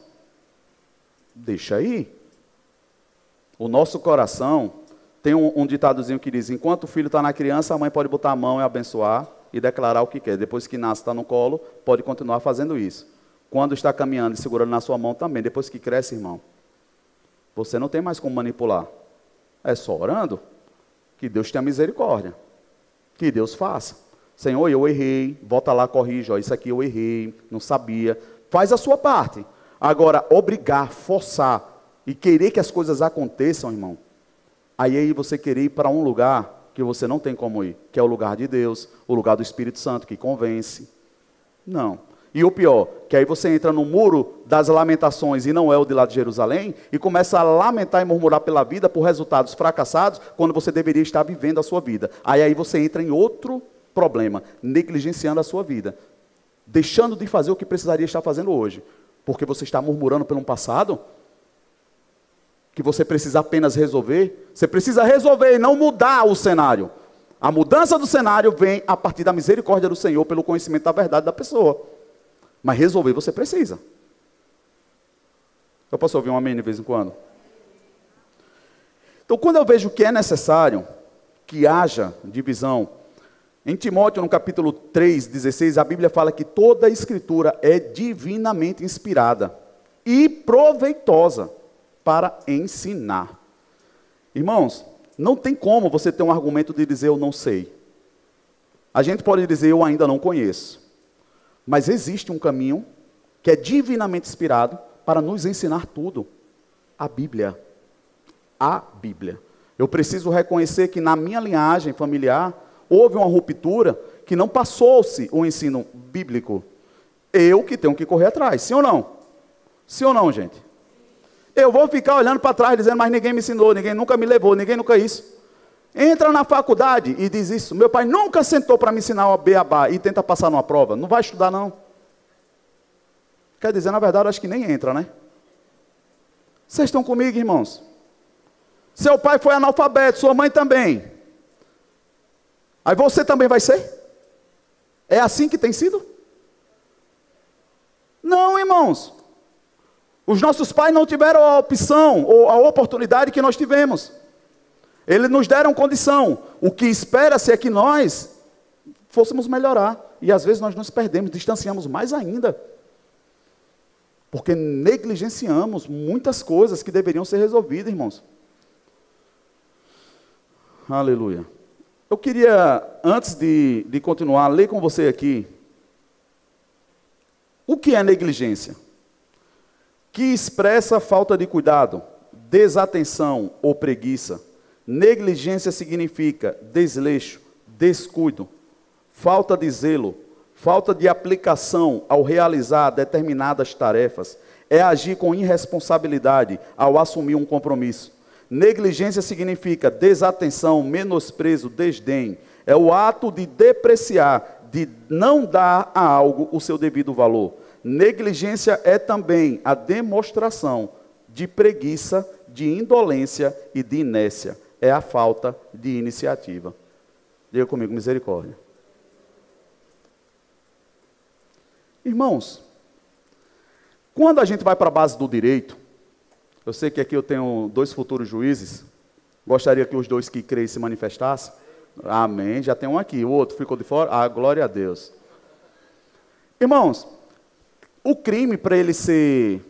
deixa aí. O nosso coração tem um, um ditadozinho que diz: enquanto o filho está na criança, a mãe pode botar a mão e abençoar e declarar o que quer. Depois que nasce, está no colo, pode continuar fazendo isso. Quando está caminhando e segurando na sua mão também, depois que cresce, irmão, você não tem mais como manipular. É só orando que Deus tenha misericórdia. Que Deus faça. Senhor, eu errei, volta lá, corrige, ó, isso aqui eu errei, não sabia. Faz a sua parte. Agora, obrigar, forçar e querer que as coisas aconteçam, irmão, aí aí você querer ir para um lugar que você não tem como ir, que é o lugar de Deus, o lugar do Espírito Santo que convence. Não. E o pior, que aí você entra no muro das lamentações e não é o de lá de Jerusalém, e começa a lamentar e murmurar pela vida por resultados fracassados, quando você deveria estar vivendo a sua vida. Aí aí você entra em outro problema, negligenciando a sua vida, deixando de fazer o que precisaria estar fazendo hoje, porque você está murmurando pelo passado que você precisa apenas resolver. Você precisa resolver e não mudar o cenário. A mudança do cenário vem a partir da misericórdia do Senhor pelo conhecimento da verdade da pessoa. Mas resolver você precisa. Eu posso ouvir um amém de vez em quando? Então, quando eu vejo que é necessário que haja divisão, em Timóteo, no capítulo 3, 16, a Bíblia fala que toda a escritura é divinamente inspirada e proveitosa para ensinar. Irmãos, não tem como você ter um argumento de dizer eu não sei. A gente pode dizer eu ainda não conheço. Mas existe um caminho que é divinamente inspirado para nos ensinar tudo. A Bíblia. A Bíblia. Eu preciso reconhecer que na minha linhagem familiar houve uma ruptura que não passou-se o ensino bíblico. Eu que tenho que correr atrás, sim ou não? Sim ou não, gente? Eu vou ficar olhando para trás dizendo, mas ninguém me ensinou, ninguém nunca me levou, ninguém nunca isso. Entra na faculdade e diz isso. Meu pai nunca sentou para me ensinar o beabá e tenta passar numa prova. Não vai estudar, não. Quer dizer, na verdade, acho que nem entra, né? Vocês estão comigo, irmãos? Seu pai foi analfabeto, sua mãe também. Aí você também vai ser? É assim que tem sido? Não, irmãos. Os nossos pais não tiveram a opção ou a oportunidade que nós tivemos. Eles nos deram condição. O que espera-se é que nós fôssemos melhorar. E às vezes nós nos perdemos, distanciamos mais ainda. Porque negligenciamos muitas coisas que deveriam ser resolvidas, irmãos. Aleluia. Eu queria, antes de, de continuar, ler com você aqui. O que é negligência? Que expressa falta de cuidado, desatenção ou preguiça Negligência significa desleixo, descuido, falta de zelo, falta de aplicação ao realizar determinadas tarefas, é agir com irresponsabilidade ao assumir um compromisso. Negligência significa desatenção, menosprezo, desdém. É o ato de depreciar, de não dar a algo o seu devido valor. Negligência é também a demonstração de preguiça, de indolência e de inércia. É a falta de iniciativa. Diga comigo, misericórdia. Irmãos, quando a gente vai para a base do direito, eu sei que aqui eu tenho dois futuros juízes, gostaria que os dois que creem se manifestassem. Amém. Já tem um aqui, o outro ficou de fora. Ah, glória a Deus. Irmãos, o crime para ele ser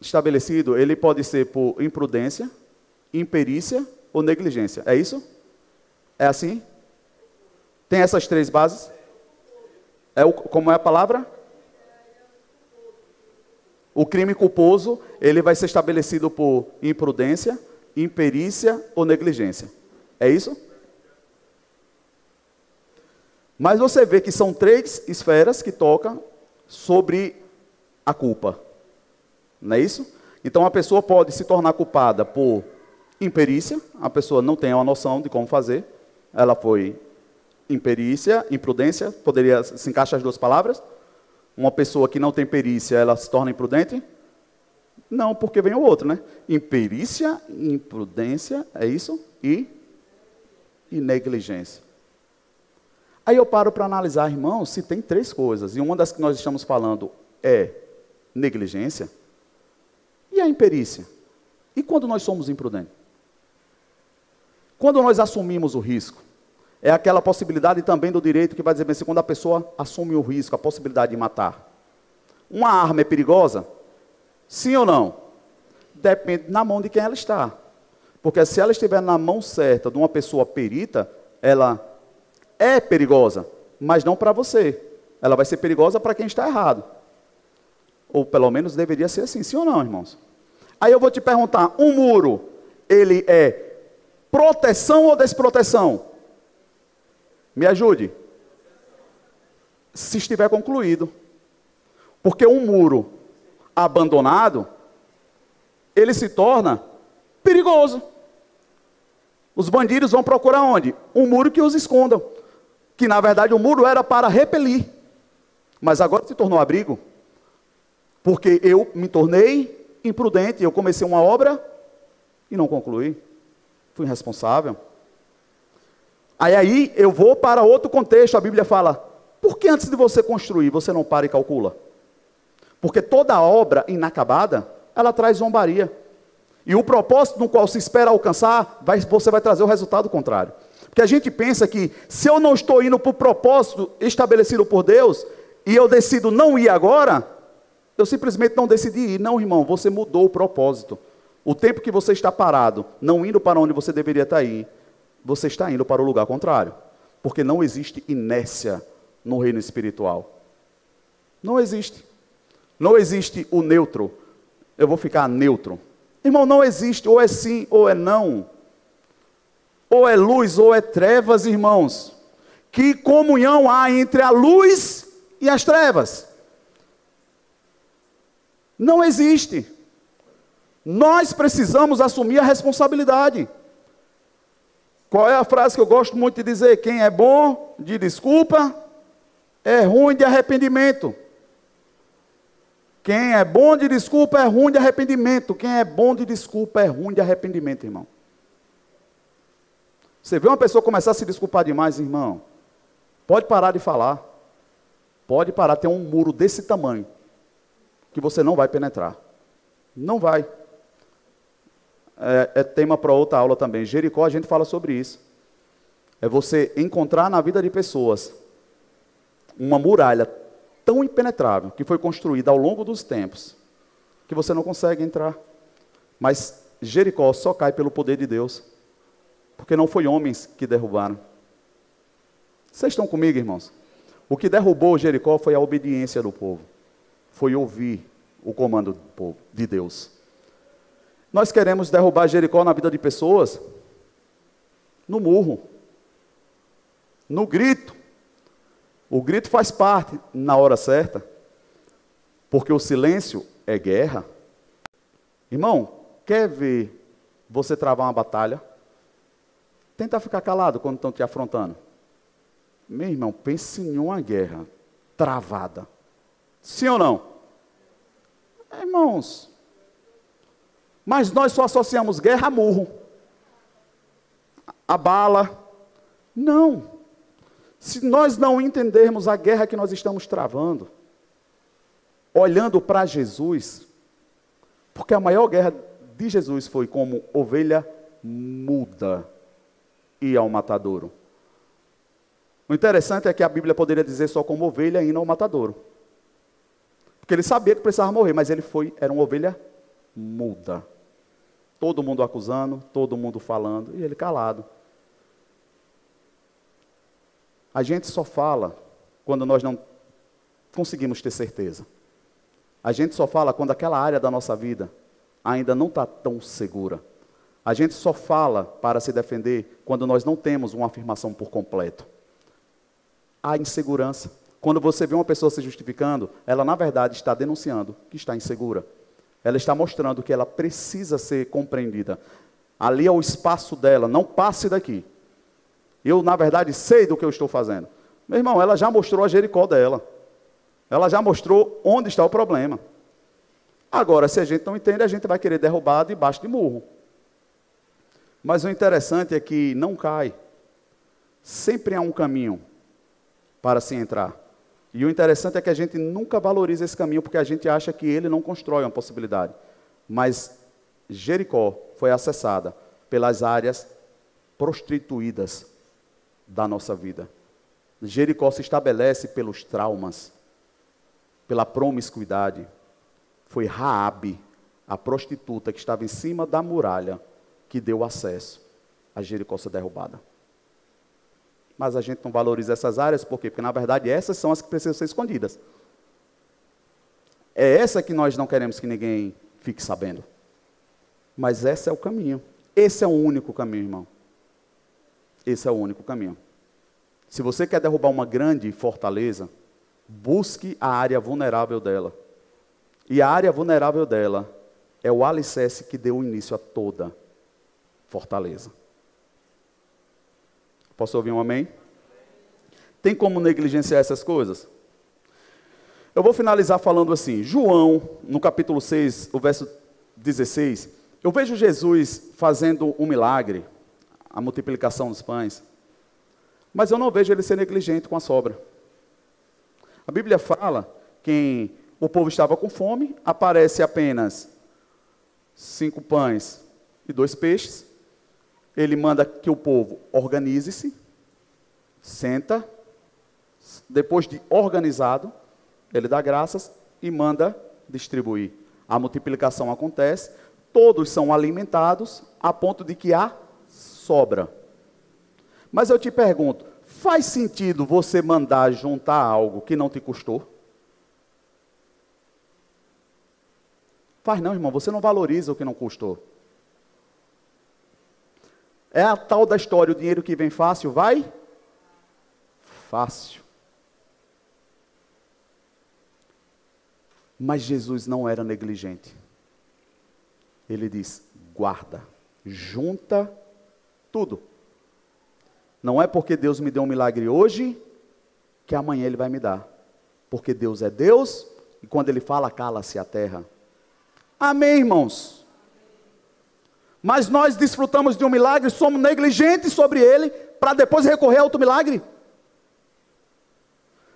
estabelecido, ele pode ser por imprudência, imperícia ou negligência. É isso? É assim? Tem essas três bases? É o, como é a palavra? O crime culposo, ele vai ser estabelecido por imprudência, imperícia ou negligência. É isso? Mas você vê que são três esferas que tocam sobre a culpa. Não é isso? Então a pessoa pode se tornar culpada por imperícia, a pessoa não tem uma noção de como fazer, ela foi imperícia, imprudência, poderia se encaixar as duas palavras? Uma pessoa que não tem perícia, ela se torna imprudente? Não, porque vem o outro, né? Imperícia, imprudência, é isso? E, e negligência. Aí eu paro para analisar, irmãos, se tem três coisas, e uma das que nós estamos falando é negligência e a imperícia. E quando nós somos imprudentes? Quando nós assumimos o risco? É aquela possibilidade também do direito que vai dizer bem assim, quando a pessoa assume o risco, a possibilidade de matar. Uma arma é perigosa? Sim ou não? Depende na mão de quem ela está. Porque se ela estiver na mão certa de uma pessoa perita, ela é perigosa, mas não para você. Ela vai ser perigosa para quem está errado. Ou pelo menos deveria ser assim, sim ou não, irmãos? Aí eu vou te perguntar, um muro, ele é proteção ou desproteção? Me ajude. Se estiver concluído. Porque um muro abandonado, ele se torna perigoso. Os bandidos vão procurar onde? Um muro que os esconda. Que na verdade o muro era para repelir. Mas agora se tornou abrigo. Porque eu me tornei imprudente, eu comecei uma obra e não concluí. Fui irresponsável. Aí, aí eu vou para outro contexto. A Bíblia fala: por que antes de você construir, você não para e calcula? Porque toda obra inacabada, ela traz zombaria. E o propósito no qual se espera alcançar, vai, você vai trazer o resultado contrário. Porque a gente pensa que se eu não estou indo para o propósito estabelecido por Deus, e eu decido não ir agora, eu simplesmente não decidi ir. Não, irmão, você mudou o propósito. O tempo que você está parado, não indo para onde você deveria estar indo, você está indo para o lugar contrário. Porque não existe inércia no reino espiritual. Não existe. Não existe o neutro. Eu vou ficar neutro. Irmão, não existe. Ou é sim ou é não. Ou é luz ou é trevas, irmãos. Que comunhão há entre a luz e as trevas? Não existe. Nós precisamos assumir a responsabilidade. Qual é a frase que eu gosto muito de dizer? Quem é bom de desculpa é ruim de arrependimento. Quem é bom de desculpa é ruim de arrependimento. Quem é bom de desculpa é ruim de arrependimento, irmão. Você vê uma pessoa começar a se desculpar demais, irmão. Pode parar de falar. Pode parar. Tem um muro desse tamanho que você não vai penetrar. Não vai é, é tema para outra aula também. Jericó, a gente fala sobre isso. É você encontrar na vida de pessoas uma muralha tão impenetrável que foi construída ao longo dos tempos que você não consegue entrar. Mas Jericó só cai pelo poder de Deus, porque não foi homens que derrubaram. Vocês estão comigo, irmãos? O que derrubou Jericó foi a obediência do povo, foi ouvir o comando do povo, de Deus. Nós queremos derrubar Jericó na vida de pessoas no murro, no grito. O grito faz parte na hora certa, porque o silêncio é guerra. Irmão, quer ver você travar uma batalha? Tenta ficar calado quando estão te afrontando. Meu irmão, pense em uma guerra travada. Sim ou não? Irmãos, mas nós só associamos guerra a murro, a bala. Não. Se nós não entendermos a guerra que nós estamos travando, olhando para Jesus, porque a maior guerra de Jesus foi como ovelha muda e ao matadouro. O interessante é que a Bíblia poderia dizer só como ovelha indo ao matadouro. Porque ele sabia que precisava morrer, mas ele foi, era uma ovelha muda. Todo mundo acusando, todo mundo falando, e ele calado. A gente só fala quando nós não conseguimos ter certeza. A gente só fala quando aquela área da nossa vida ainda não está tão segura. A gente só fala para se defender quando nós não temos uma afirmação por completo. Há insegurança. Quando você vê uma pessoa se justificando, ela na verdade está denunciando que está insegura. Ela está mostrando que ela precisa ser compreendida. Ali é o espaço dela, não passe daqui. Eu, na verdade, sei do que eu estou fazendo. Meu irmão, ela já mostrou a Jericó dela. Ela já mostrou onde está o problema. Agora, se a gente não entende, a gente vai querer derrubar debaixo de murro. Mas o interessante é que não cai. Sempre há um caminho para se entrar. E o interessante é que a gente nunca valoriza esse caminho porque a gente acha que ele não constrói uma possibilidade. Mas Jericó foi acessada pelas áreas prostituídas da nossa vida. Jericó se estabelece pelos traumas, pela promiscuidade. Foi Raabe, a prostituta que estava em cima da muralha, que deu acesso a Jericó ser derrubada. Mas a gente não valoriza essas áreas, por quê? Porque, na verdade, essas são as que precisam ser escondidas. É essa que nós não queremos que ninguém fique sabendo. Mas esse é o caminho. Esse é o único caminho, irmão. Esse é o único caminho. Se você quer derrubar uma grande fortaleza, busque a área vulnerável dela. E a área vulnerável dela é o alicerce que deu início a toda fortaleza. Posso ouvir um amém? Tem como negligenciar essas coisas? Eu vou finalizar falando assim: João, no capítulo 6, o verso 16, eu vejo Jesus fazendo um milagre, a multiplicação dos pães. Mas eu não vejo ele ser negligente com a sobra. A Bíblia fala que o povo estava com fome, aparece apenas cinco pães e dois peixes. Ele manda que o povo organize-se, senta, depois de organizado, ele dá graças e manda distribuir. A multiplicação acontece, todos são alimentados a ponto de que há sobra. Mas eu te pergunto, faz sentido você mandar juntar algo que não te custou? Faz não, irmão, você não valoriza o que não custou. É a tal da história, o dinheiro que vem fácil vai fácil. Mas Jesus não era negligente. Ele diz: guarda, junta tudo. Não é porque Deus me deu um milagre hoje que amanhã Ele vai me dar. Porque Deus é Deus e quando Ele fala, cala-se a terra. Amém, irmãos? Mas nós desfrutamos de um milagre, somos negligentes sobre ele, para depois recorrer a outro milagre.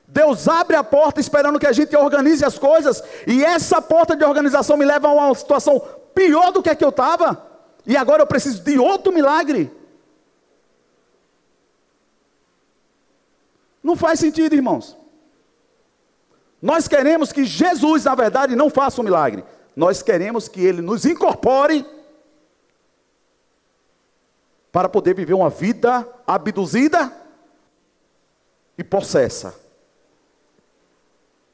Deus abre a porta esperando que a gente organize as coisas, e essa porta de organização me leva a uma situação pior do que a que eu estava, e agora eu preciso de outro milagre. Não faz sentido, irmãos. Nós queremos que Jesus, na verdade, não faça um milagre. Nós queremos que Ele nos incorpore para poder viver uma vida abduzida e possessa.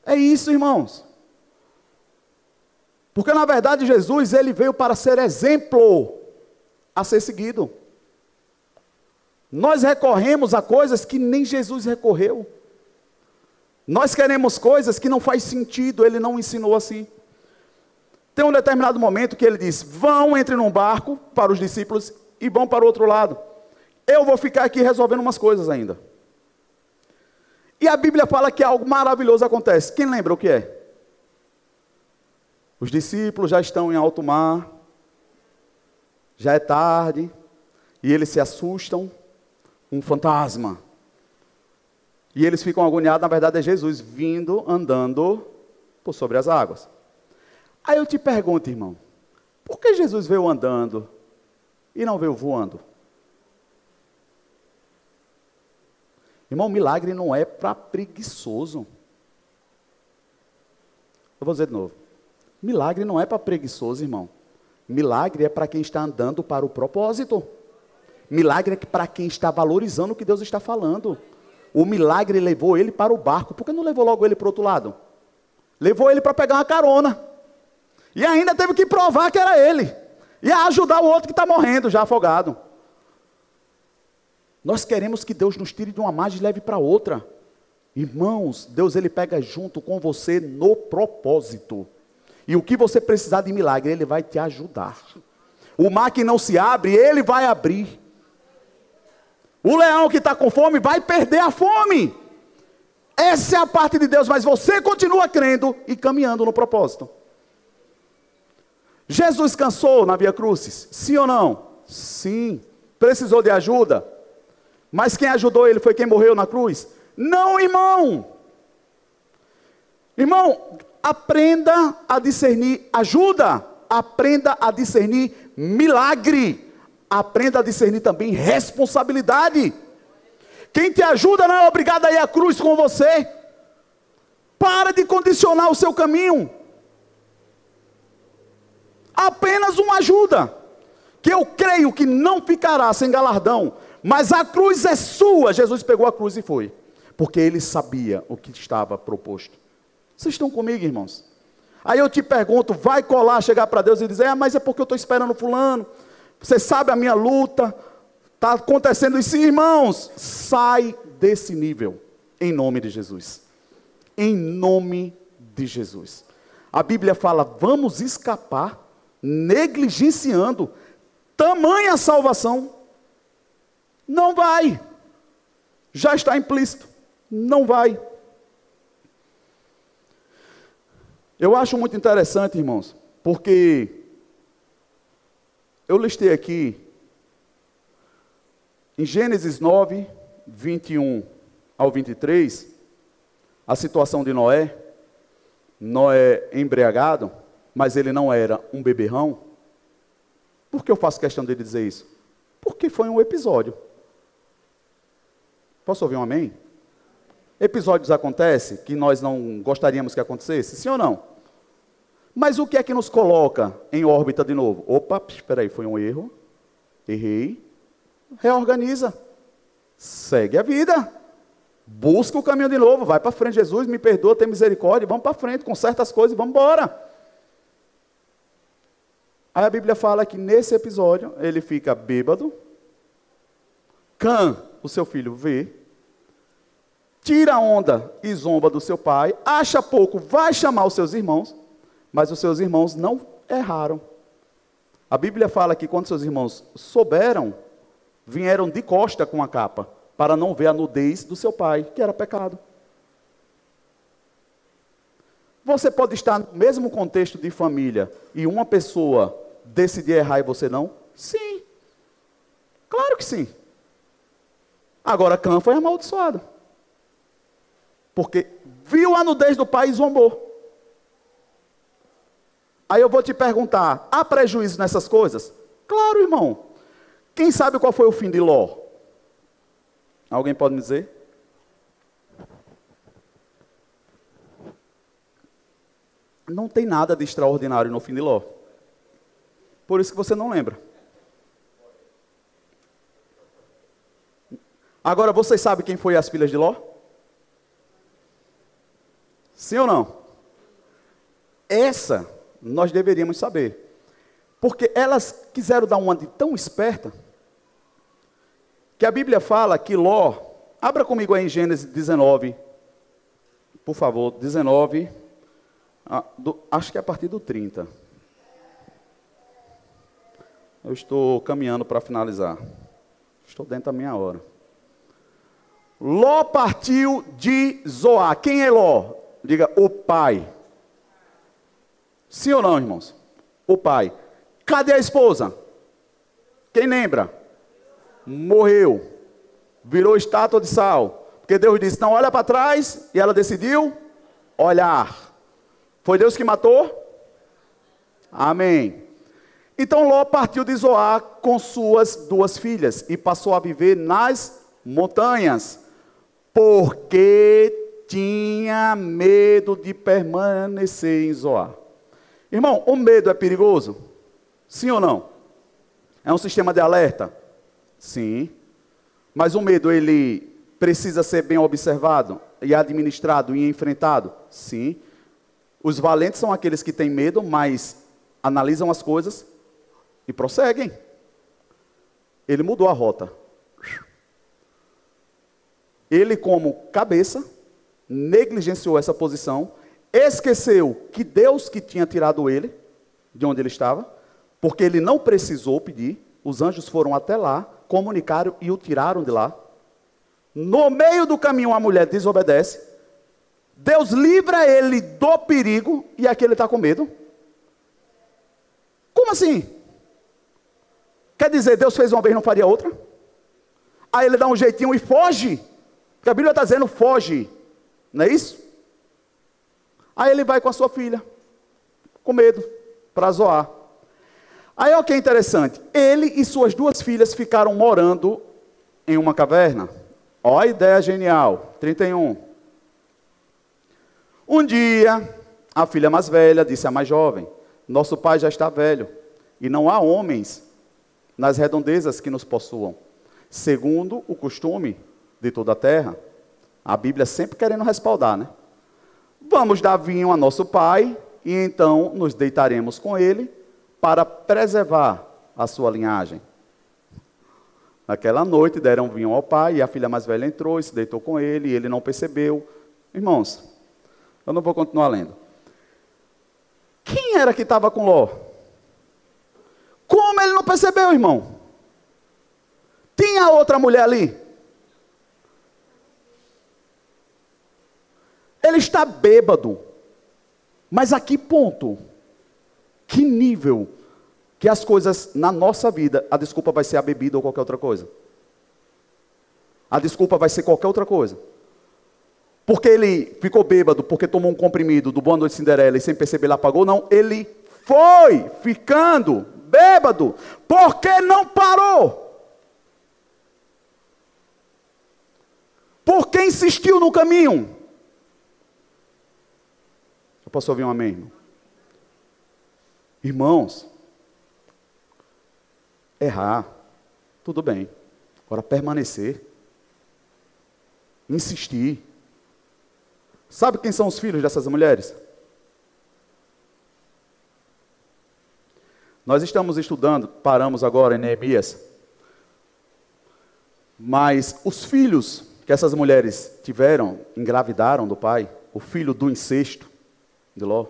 É isso, irmãos. Porque na verdade Jesus ele veio para ser exemplo a ser seguido. Nós recorremos a coisas que nem Jesus recorreu. Nós queremos coisas que não faz sentido, ele não ensinou assim. Tem um determinado momento que ele diz: vão, entre num barco para os discípulos e vão para o outro lado. Eu vou ficar aqui resolvendo umas coisas ainda. E a Bíblia fala que algo maravilhoso acontece. Quem lembra o que é? Os discípulos já estão em alto mar, já é tarde, e eles se assustam. Um fantasma. E eles ficam agoniados, na verdade é Jesus vindo, andando por sobre as águas. Aí eu te pergunto, irmão, por que Jesus veio andando e não veio voando? Irmão, milagre não é para preguiçoso. Eu vou dizer de novo. Milagre não é para preguiçoso, irmão. Milagre é para quem está andando para o propósito. Milagre é para quem está valorizando o que Deus está falando. O milagre levou ele para o barco. Por que não levou logo ele para o outro lado? Levou ele para pegar uma carona. E ainda teve que provar que era ele. E ajudar o outro que está morrendo, já afogado. Nós queremos que Deus nos tire de uma margem e leve para outra. Irmãos, Deus ele pega junto com você no propósito. E o que você precisar de milagre, ele vai te ajudar. O mar que não se abre, ele vai abrir. O leão que está com fome vai perder a fome. Essa é a parte de Deus, mas você continua crendo e caminhando no propósito. Jesus cansou na Via Crucis? Sim ou não? Sim. Precisou de ajuda? Mas quem ajudou ele foi quem morreu na cruz? Não, irmão. Irmão, aprenda a discernir ajuda, aprenda a discernir milagre, aprenda a discernir também responsabilidade. Quem te ajuda não é obrigado a ir à cruz com você. Para de condicionar o seu caminho apenas uma ajuda, que eu creio que não ficará sem galardão, mas a cruz é sua. Jesus pegou a cruz e foi, porque ele sabia o que estava proposto. Vocês estão comigo, irmãos? Aí eu te pergunto: vai colar, chegar para Deus e dizer, ah, mas é porque eu estou esperando Fulano, você sabe a minha luta, está acontecendo isso, irmãos, sai desse nível, em nome de Jesus. Em nome de Jesus. A Bíblia fala: vamos escapar negligenciando tamanha salvação. Não vai. Já está implícito. Não vai. Eu acho muito interessante, irmãos, porque eu listei aqui em Gênesis 9, 21 ao 23, a situação de Noé. Noé embriagado mas ele não era um beberrão. Por que eu faço questão dele dizer isso? Porque foi um episódio. Posso ouvir um amém? Episódios acontecem que nós não gostaríamos que acontecesse, sim ou não? Mas o que é que nos coloca em órbita de novo? Opa, espera aí, foi um erro. Errei. Reorganiza. Segue a vida. Busca o caminho de novo, vai para frente. Jesus, me perdoa, tem misericórdia, vamos para frente, conserta as coisas e vamos embora. Aí a Bíblia fala que nesse episódio ele fica bêbado. Cã, o seu filho, vê. Tira a onda e zomba do seu pai. Acha pouco, vai chamar os seus irmãos. Mas os seus irmãos não erraram. A Bíblia fala que quando seus irmãos souberam, vieram de costa com a capa, para não ver a nudez do seu pai, que era pecado. Você pode estar no mesmo contexto de família e uma pessoa decidir errar e você não? Sim. Claro que sim. Agora Cã foi amaldiçoado. Porque viu a nudez do pai e zombou. Aí eu vou te perguntar: há prejuízo nessas coisas? Claro, irmão. Quem sabe qual foi o fim de Ló? Alguém pode me dizer? Não tem nada de extraordinário no fim de Ló. Por isso que você não lembra. Agora vocês sabem quem foi as filhas de Ló? Sim ou não? Essa nós deveríamos saber. Porque elas quiseram dar uma de tão esperta que a Bíblia fala que Ló, abra comigo aí em Gênesis 19, por favor, 19, ah, do, acho que é a partir do 30. Eu estou caminhando para finalizar. Estou dentro da minha hora. Ló partiu de Zoar. Quem é Ló? Diga, o pai. Sim ou não, irmãos? O pai. Cadê a esposa? Quem lembra? Morreu. Virou estátua de sal. Porque Deus disse: não olha para trás. E ela decidiu olhar. Foi Deus que matou? Amém. Então Ló partiu de Zoar com suas duas filhas e passou a viver nas montanhas, porque tinha medo de permanecer em Zoar. Irmão, o medo é perigoso? Sim ou não? É um sistema de alerta? Sim. Mas o medo, ele precisa ser bem observado e administrado e enfrentado? Sim. Os valentes são aqueles que têm medo, mas analisam as coisas e prosseguem. Ele mudou a rota. Ele, como cabeça, negligenciou essa posição, esqueceu que Deus que tinha tirado ele de onde ele estava, porque ele não precisou pedir, os anjos foram até lá, comunicaram e o tiraram de lá. No meio do caminho, a mulher desobedece. Deus livra ele do perigo e aqui ele está com medo. Como assim? Quer dizer, Deus fez uma vez não faria outra? Aí ele dá um jeitinho e foge. Porque a Bíblia está dizendo foge. Não é isso? Aí ele vai com a sua filha, com medo, para zoar. Aí olha o que é interessante. Ele e suas duas filhas ficaram morando em uma caverna. Olha a ideia genial. 31. Um dia, a filha mais velha disse à mais jovem: Nosso pai já está velho, e não há homens nas redondezas que nos possuam, segundo o costume de toda a terra. A Bíblia sempre querendo respaldar, né? Vamos dar vinho a nosso pai e então nos deitaremos com ele para preservar a sua linhagem. Naquela noite deram vinho ao pai e a filha mais velha entrou e se deitou com ele e ele não percebeu. Irmãos, eu não vou continuar lendo. Quem era que estava com Ló? Como ele não percebeu, irmão? Tinha outra mulher ali. Ele está bêbado. Mas a que ponto? Que nível? Que as coisas na nossa vida, a desculpa vai ser a bebida ou qualquer outra coisa. A desculpa vai ser qualquer outra coisa. Porque ele ficou bêbado, porque tomou um comprimido do Boa Noite Cinderela e sem perceber ele apagou, não. Ele foi ficando bêbado, porque não parou. Porque insistiu no caminho. Eu posso ouvir um amém, irmão? Irmãos, errar, tudo bem. Agora permanecer, insistir. Sabe quem são os filhos dessas mulheres? Nós estamos estudando, paramos agora em Neemias. Mas os filhos que essas mulheres tiveram, engravidaram do pai, o filho do incesto de Ló,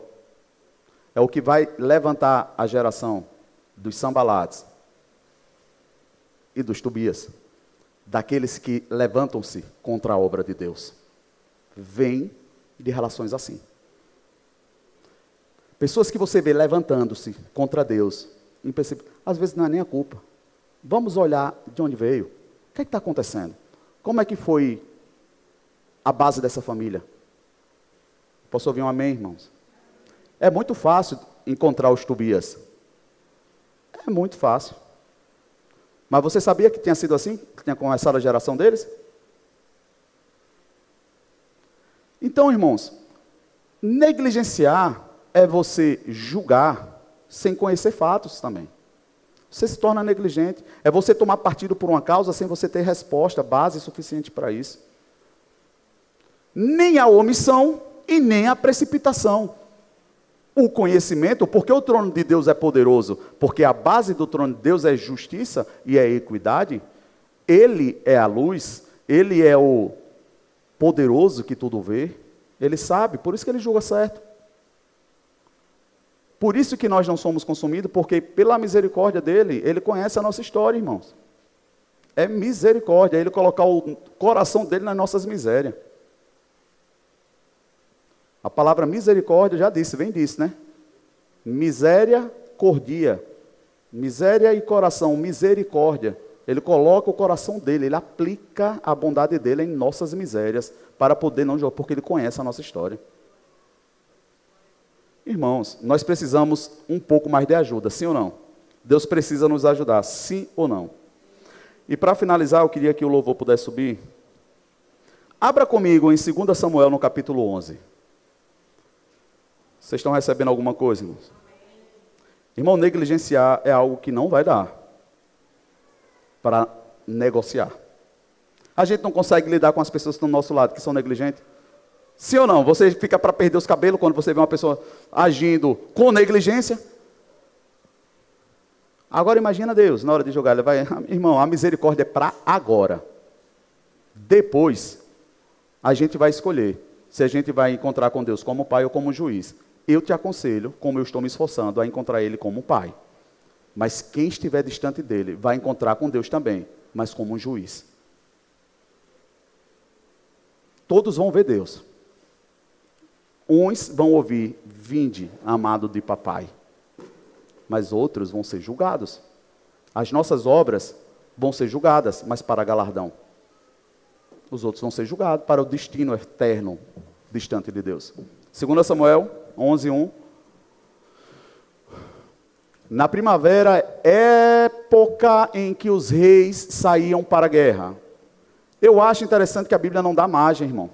é o que vai levantar a geração dos sambalates e dos tubias, daqueles que levantam-se contra a obra de Deus. Vem de relações assim. Pessoas que você vê levantando-se contra Deus, às vezes não é nem a culpa. Vamos olhar de onde veio. O que é está acontecendo? Como é que foi a base dessa família? Posso ouvir um amém, irmãos? É muito fácil encontrar os Tobias. É muito fácil. Mas você sabia que tinha sido assim? Que tinha começado a geração deles? Então, irmãos, negligenciar é você julgar sem conhecer fatos também. Você se torna negligente. É você tomar partido por uma causa sem você ter resposta, base suficiente para isso. Nem a omissão e nem a precipitação. O conhecimento, porque o trono de Deus é poderoso, porque a base do trono de Deus é justiça e é equidade, ele é a luz, ele é o poderoso que tudo vê. Ele sabe, por isso que ele julga certo. Por isso que nós não somos consumidos, porque pela misericórdia dele, ele conhece a nossa história, irmãos. É misericórdia, ele colocar o coração dele nas nossas misérias. A palavra misericórdia já disse, vem disso, né? Miséria, cordia. Miséria e coração, misericórdia. Ele coloca o coração dele, ele aplica a bondade dele em nossas misérias, para poder não porque ele conhece a nossa história. Irmãos, nós precisamos um pouco mais de ajuda, sim ou não? Deus precisa nos ajudar, sim ou não? E para finalizar, eu queria que o louvor pudesse subir. Abra comigo em 2 Samuel, no capítulo 11. Vocês estão recebendo alguma coisa, irmãos? Irmão, negligenciar é algo que não vai dar para negociar. A gente não consegue lidar com as pessoas que estão do nosso lado, que são negligentes. Sim ou não? Você fica para perder os cabelos quando você vê uma pessoa agindo com negligência? Agora imagina Deus, na hora de jogar, ele vai, irmão, a misericórdia é para agora. Depois, a gente vai escolher se a gente vai encontrar com Deus como pai ou como juiz. Eu te aconselho, como eu estou me esforçando, a encontrar Ele como pai. Mas quem estiver distante dele vai encontrar com Deus também, mas como um juiz. Todos vão ver Deus. Uns vão ouvir, vinde, amado de papai. Mas outros vão ser julgados. As nossas obras vão ser julgadas, mas para galardão. Os outros vão ser julgados para o destino eterno, distante de Deus. 2 Samuel 11, 1. Na primavera, época em que os reis saíam para a guerra. Eu acho interessante que a Bíblia não dá margem, irmão,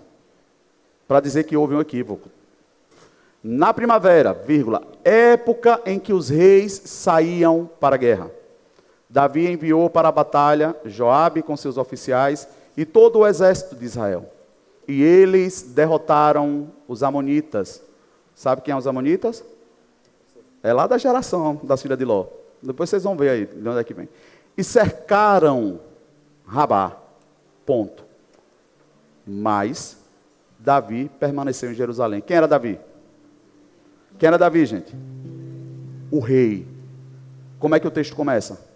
para dizer que houve um equívoco. Na primavera, vírgula, época em que os reis saíam para a guerra. Davi enviou para a batalha Joabe com seus oficiais e todo o exército de Israel. E eles derrotaram os amonitas. Sabe quem é os amonitas? É lá da geração da filha de Ló. Depois vocês vão ver aí de onde é que vem. E cercaram Rabá. Ponto. Mas Davi permaneceu em Jerusalém. Quem era Davi? Quem era Davi, gente? O rei. Como é que o texto começa?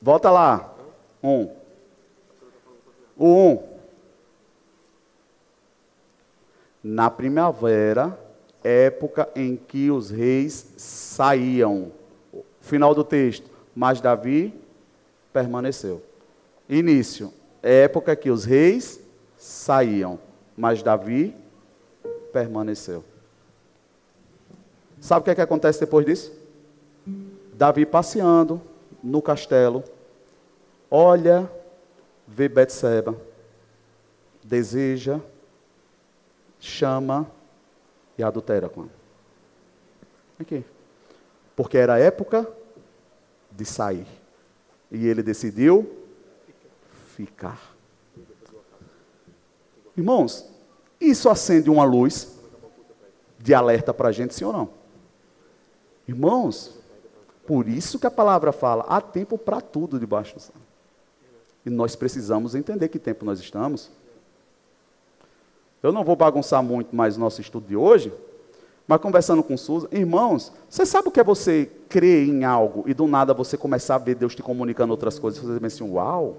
Volta lá. Um. O um. Na primavera, época em que os reis saíam. Final do texto. Mas Davi permaneceu. Início. Época que os reis saíam. Mas Davi permaneceu. Sabe o que, é que acontece depois disso? Davi passeando no castelo, olha, vê Betseba, deseja, chama e adultera ela. Aqui. Porque era época de sair. E ele decidiu ficar. Irmãos, isso acende uma luz de alerta para a gente, sim ou não? Irmãos, por isso que a palavra fala, há tempo para tudo debaixo do céu. E nós precisamos entender que tempo nós estamos. Eu não vou bagunçar muito mais o nosso estudo de hoje, mas conversando com Susan, irmãos, você sabe o que é você crer em algo e do nada você começar a ver Deus te comunicando outras coisas você pensa assim, uau,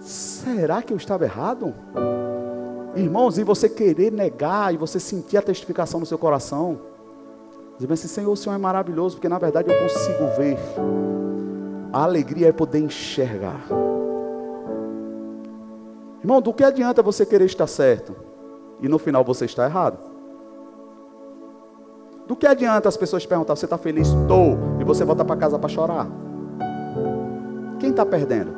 será que eu estava errado? Irmãos, e você querer negar e você sentir a testificação no seu coração, dizer assim, Senhor, o Senhor é maravilhoso, porque na verdade eu consigo ver. A alegria é poder enxergar. Irmão, do que adianta você querer estar certo e no final você está errado? Do que adianta as pessoas perguntar, você está feliz? Estou. E você volta para casa para chorar? Quem está perdendo?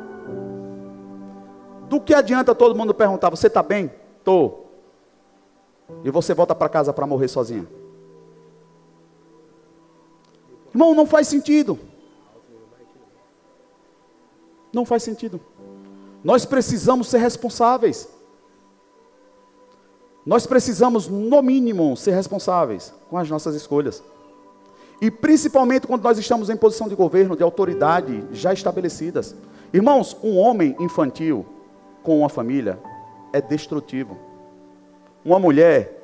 Do que adianta todo mundo perguntar, você está bem? Estou. E você volta para casa para morrer sozinha? Irmão, não faz sentido. Não faz sentido. Nós precisamos ser responsáveis. Nós precisamos, no mínimo, ser responsáveis com as nossas escolhas. E principalmente quando nós estamos em posição de governo, de autoridade já estabelecidas. Irmãos, um homem infantil com uma família é destrutivo. Uma mulher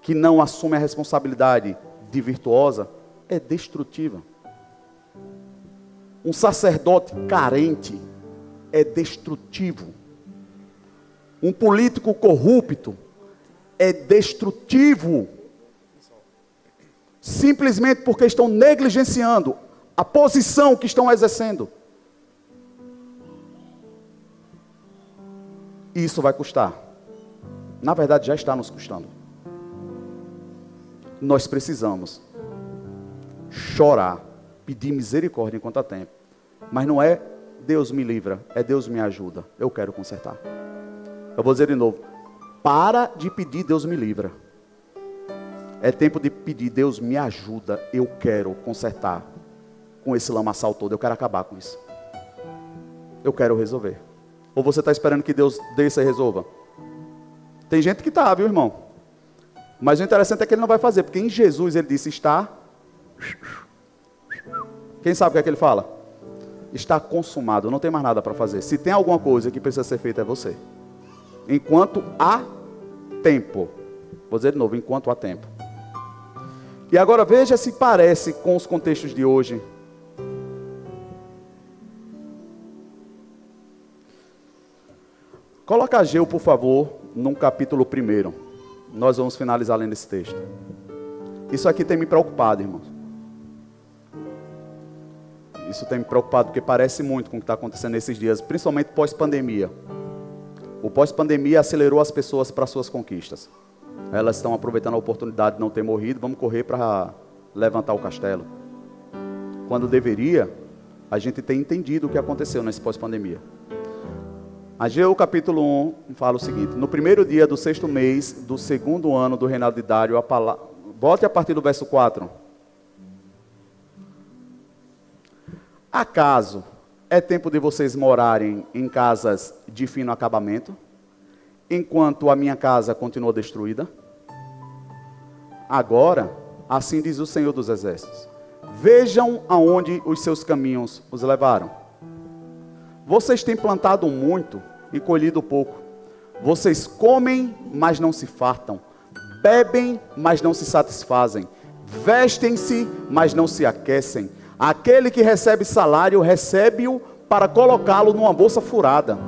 que não assume a responsabilidade de virtuosa é destrutiva. Um sacerdote carente é destrutivo. Um político corrupto é destrutivo. Simplesmente porque estão negligenciando a posição que estão exercendo. E isso vai custar. Na verdade, já está nos custando. Nós precisamos chorar, pedir misericórdia enquanto há tempo. Mas não é Deus me livra, é Deus me ajuda. Eu quero consertar. Eu vou dizer de novo: para de pedir, Deus me livra. É tempo de pedir, Deus me ajuda. Eu quero consertar com esse lamaçal todo. Eu quero acabar com isso. Eu quero resolver. Ou você está esperando que Deus desça e resolva? Tem gente que está, viu, irmão? Mas o interessante é que ele não vai fazer, porque em Jesus ele disse: está. Quem sabe o que é que ele fala? Está consumado, não tem mais nada para fazer. Se tem alguma coisa que precisa ser feita, é você. Enquanto há tempo. Vou dizer de novo: enquanto há tempo. E agora veja se parece com os contextos de hoje. Coloca Ageu, por favor, num capítulo primeiro. Nós vamos finalizar lendo esse texto. Isso aqui tem me preocupado, irmãos. Isso tem me preocupado porque parece muito com o que está acontecendo nesses dias, principalmente pós-pandemia. O pós-pandemia acelerou as pessoas para suas conquistas. Elas estão aproveitando a oportunidade de não ter morrido, vamos correr para levantar o castelo. Quando deveria, a gente ter entendido o que aconteceu nesse pós-pandemia. Ageu capítulo 1 fala o seguinte: No primeiro dia do sexto mês do segundo ano do reinado de Dário, a palavra. Volte a partir do verso 4. Acaso é tempo de vocês morarem em casas de fino acabamento, enquanto a minha casa continua destruída? Agora, assim diz o Senhor dos Exércitos: Vejam aonde os seus caminhos os levaram vocês têm plantado muito e colhido pouco. Vocês comem, mas não se fartam. Bebem, mas não se satisfazem. Vestem-se, mas não se aquecem. Aquele que recebe salário, recebe-o para colocá-lo numa bolsa furada.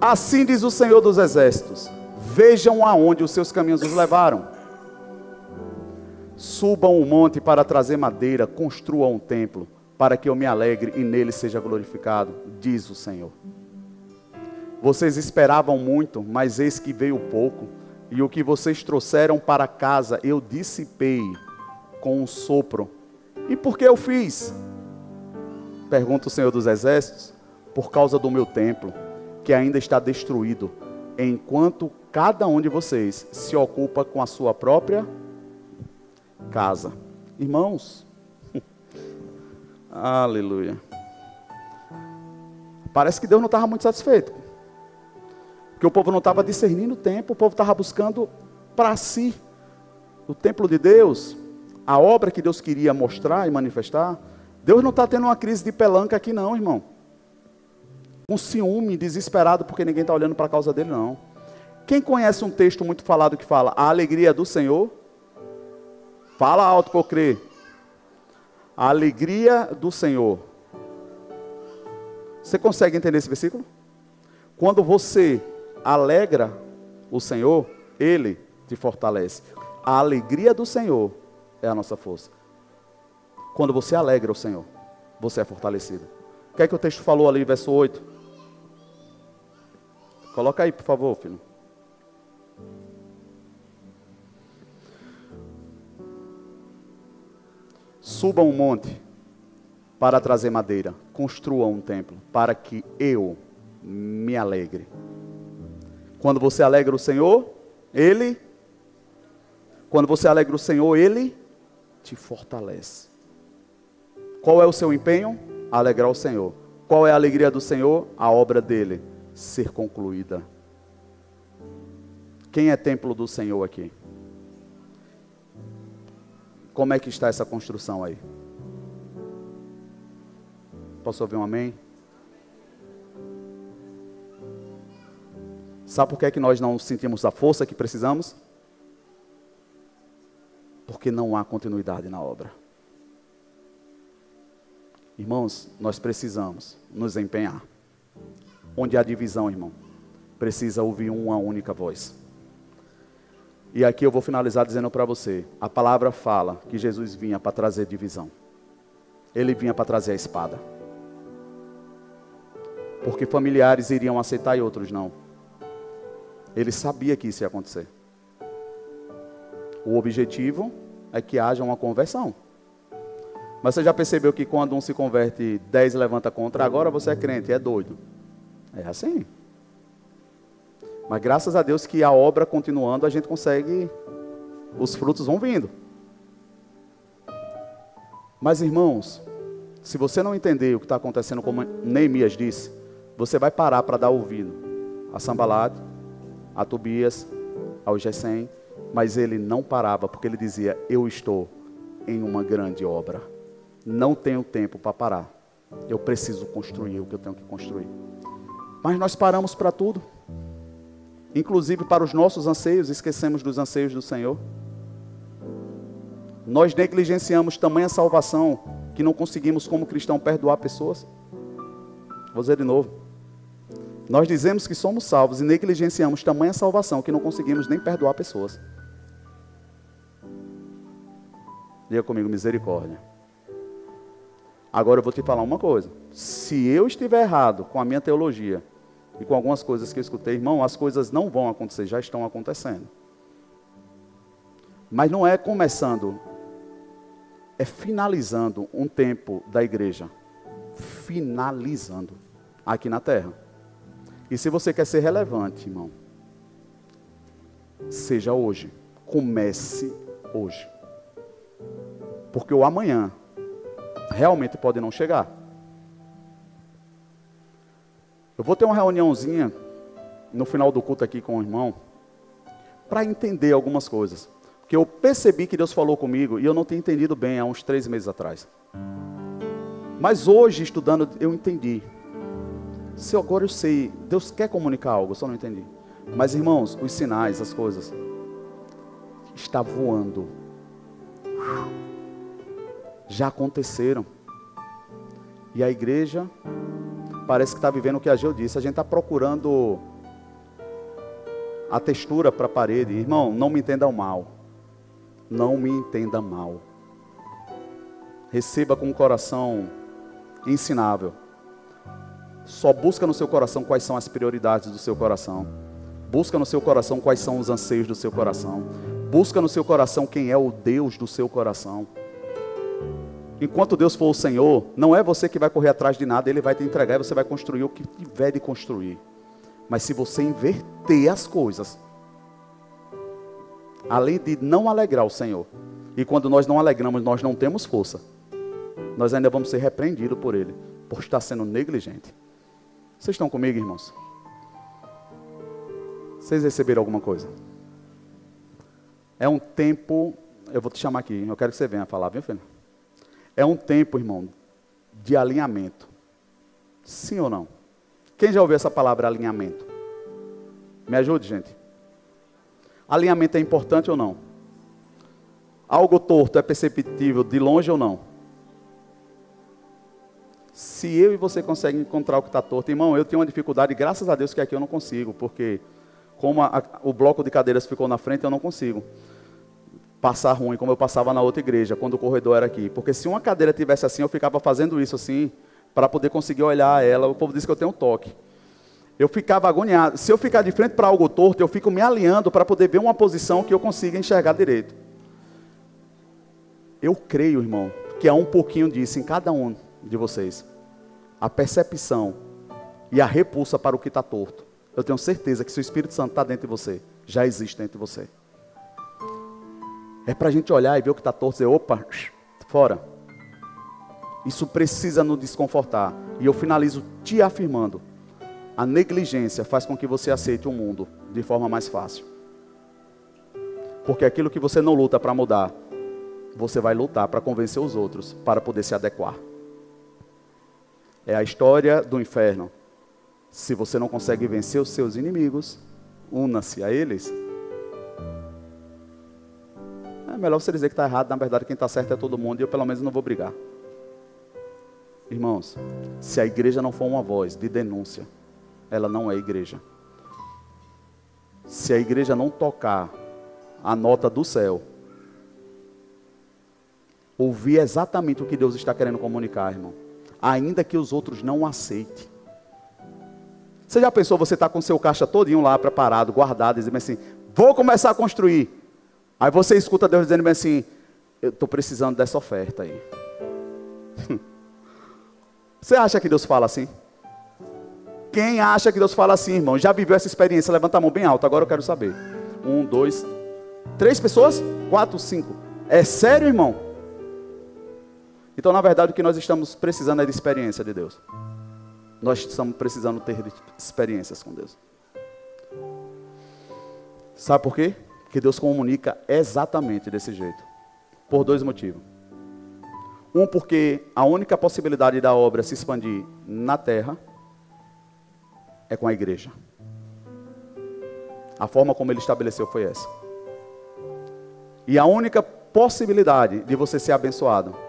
Assim diz o Senhor dos Exércitos: Vejam aonde os seus caminhos os levaram. Subam o monte para trazer madeira, construam um templo para que eu me alegre e nele seja glorificado, diz o Senhor. Vocês esperavam muito, mas eis que veio pouco, e o que vocês trouxeram para casa eu dissipei com um sopro. E por que eu fiz? Pergunta o Senhor dos Exércitos, por causa do meu templo, que ainda está destruído, enquanto cada um de vocês se ocupa com a sua própria casa. Irmãos, Aleluia. Parece que Deus não estava muito satisfeito. Porque o povo não estava discernindo o tempo, o povo estava buscando para si o templo de Deus, a obra que Deus queria mostrar e manifestar. Deus não está tendo uma crise de pelanca aqui, não, irmão. Um ciúme, desesperado porque ninguém está olhando para a causa dele, não. Quem conhece um texto muito falado que fala a alegria do Senhor? Fala alto para eu crer. A alegria do Senhor. Você consegue entender esse versículo? Quando você alegra o Senhor, Ele te fortalece. A alegria do Senhor é a nossa força. Quando você alegra o Senhor, você é fortalecido. O que é que o texto falou ali, verso 8? Coloca aí, por favor, filho. Suba um monte para trazer madeira. Construa um templo para que eu me alegre. Quando você alegra o Senhor, Ele. Quando você alegra o Senhor, Ele te fortalece. Qual é o seu empenho? Alegrar o Senhor. Qual é a alegria do Senhor? A obra dele ser concluída. Quem é templo do Senhor aqui? Como é que está essa construção aí? Posso ouvir um amém? Sabe por que, é que nós não sentimos a força que precisamos? Porque não há continuidade na obra. Irmãos, nós precisamos nos empenhar. Onde há divisão, irmão, precisa ouvir uma única voz. E aqui eu vou finalizar dizendo para você: a palavra fala que Jesus vinha para trazer divisão. Ele vinha para trazer a espada. Porque familiares iriam aceitar e outros não. Ele sabia que isso ia acontecer. O objetivo é que haja uma conversão. Mas você já percebeu que quando um se converte, dez levanta contra, agora você é crente, é doido. É assim. Mas graças a Deus que a obra continuando, a gente consegue, os frutos vão vindo. Mas irmãos, se você não entender o que está acontecendo, como Neemias disse, você vai parar para dar ouvido a Sambalat, a Tobias, ao Gesem, mas ele não parava, porque ele dizia: Eu estou em uma grande obra, não tenho tempo para parar, eu preciso construir o que eu tenho que construir. Mas nós paramos para tudo, inclusive para os nossos anseios, esquecemos dos anseios do Senhor. Nós negligenciamos tamanha salvação que não conseguimos, como cristão, perdoar pessoas. Vou dizer de novo. Nós dizemos que somos salvos e negligenciamos tamanha salvação que não conseguimos nem perdoar pessoas. Diga comigo, misericórdia. Agora eu vou te falar uma coisa. Se eu estiver errado com a minha teologia e com algumas coisas que eu escutei, irmão, as coisas não vão acontecer, já estão acontecendo. Mas não é começando, é finalizando um tempo da igreja. Finalizando aqui na terra. E se você quer ser relevante, irmão, seja hoje. Comece hoje. Porque o amanhã realmente pode não chegar. Eu vou ter uma reuniãozinha no final do culto aqui com o irmão para entender algumas coisas. Porque eu percebi que Deus falou comigo e eu não tinha entendido bem há uns três meses atrás. Mas hoje, estudando, eu entendi. Se agora eu sei, Deus quer comunicar algo, eu só não entendi. Mas irmãos, os sinais, as coisas, está voando. Já aconteceram. E a igreja parece que está vivendo o que a Geu disse. A gente está procurando a textura para a parede. Irmão, não me entenda mal. Não me entenda mal. Receba com um coração ensinável. Só busca no seu coração quais são as prioridades do seu coração. Busca no seu coração quais são os anseios do seu coração. Busca no seu coração quem é o Deus do seu coração. Enquanto Deus for o Senhor, não é você que vai correr atrás de nada, Ele vai te entregar e você vai construir o que tiver de construir. Mas se você inverter as coisas, além de não alegrar o Senhor, e quando nós não alegramos, nós não temos força, nós ainda vamos ser repreendidos por Ele, por estar sendo negligente. Vocês estão comigo, irmãos? Vocês receberam alguma coisa? É um tempo, eu vou te chamar aqui, eu quero que você venha falar, viu, filho? É um tempo, irmão, de alinhamento. Sim ou não? Quem já ouviu essa palavra alinhamento? Me ajude, gente. Alinhamento é importante ou não? Algo torto é perceptível de longe ou não? Se eu e você conseguem encontrar o que está torto, irmão, eu tenho uma dificuldade, graças a Deus que aqui eu não consigo, porque como a, a, o bloco de cadeiras ficou na frente, eu não consigo passar ruim, como eu passava na outra igreja, quando o corredor era aqui. Porque se uma cadeira tivesse assim, eu ficava fazendo isso assim, para poder conseguir olhar ela. O povo diz que eu tenho um toque. Eu ficava agoniado. Se eu ficar de frente para algo torto, eu fico me alinhando para poder ver uma posição que eu consiga enxergar direito. Eu creio, irmão, que há um pouquinho disso em cada um de vocês. A percepção e a repulsa para o que está torto. Eu tenho certeza que se o Espírito Santo está dentro de você, já existe dentro de você. É para a gente olhar e ver o que está torto e dizer, opa, fora. Isso precisa nos desconfortar. E eu finalizo te afirmando: a negligência faz com que você aceite o mundo de forma mais fácil. Porque aquilo que você não luta para mudar, você vai lutar para convencer os outros para poder se adequar. É a história do inferno. Se você não consegue vencer os seus inimigos, una-se a eles. É melhor você dizer que está errado, na verdade quem está certo é todo mundo e eu pelo menos não vou brigar. Irmãos, se a igreja não for uma voz de denúncia, ela não é igreja. Se a igreja não tocar a nota do céu, ouvir exatamente o que Deus está querendo comunicar, irmão, ainda que os outros não aceitem. Você já pensou, você está com seu caixa todinho lá preparado, guardado, dizendo assim, vou começar a construir. Aí você escuta Deus dizendo assim, eu estou precisando dessa oferta aí. Você acha que Deus fala assim? Quem acha que Deus fala assim, irmão? Já viveu essa experiência? Levanta a mão bem alta, agora eu quero saber. Um, dois, três pessoas? Quatro, cinco. É sério, irmão? Então, na verdade, o que nós estamos precisando é de experiência de Deus. Nós estamos precisando ter experiências com Deus. Sabe por quê? Porque Deus comunica exatamente desse jeito. Por dois motivos. Um, porque a única possibilidade da obra se expandir na terra é com a igreja. A forma como ele estabeleceu foi essa. E a única possibilidade de você ser abençoado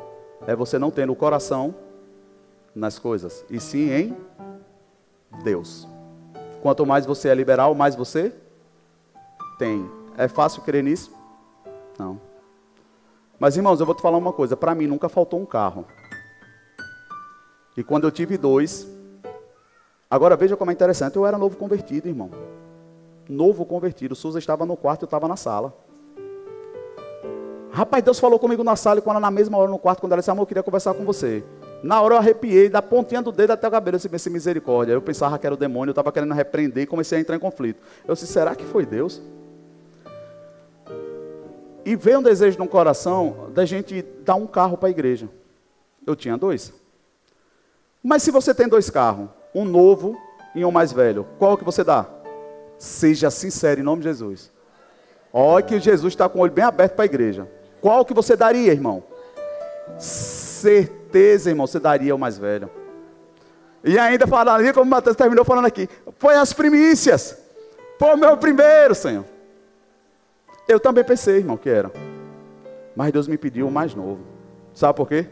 é você não tendo o coração nas coisas, e sim em Deus. Quanto mais você é liberal, mais você tem. É fácil crer nisso? Não. Mas irmãos, eu vou te falar uma coisa: para mim nunca faltou um carro. E quando eu tive dois, agora veja como é interessante: eu era novo convertido, irmão. Novo convertido. Suza estava no quarto, eu estava na sala. Rapaz, Deus falou comigo na sala e quando na mesma hora no quarto, quando ela disse, amor, eu queria conversar com você. Na hora eu arrepiei, da pontinha do dedo até o cabelo, eu disse, misericórdia. Eu pensava que era o demônio, eu estava querendo repreender e comecei a entrar em conflito. Eu disse, será que foi Deus? E veio um desejo no coração da gente dar um carro para a igreja. Eu tinha dois. Mas se você tem dois carros, um novo e um mais velho, qual que você dá? Seja sincero em nome de Jesus. Olha que Jesus está com o olho bem aberto para a igreja. Qual que você daria, irmão? Certeza, irmão, você daria o mais velho. E ainda falando, como Mateus terminou falando aqui, foi as primícias. Foi o meu primeiro, Senhor. Eu também pensei, irmão, que era. Mas Deus me pediu o mais novo. Sabe por quê?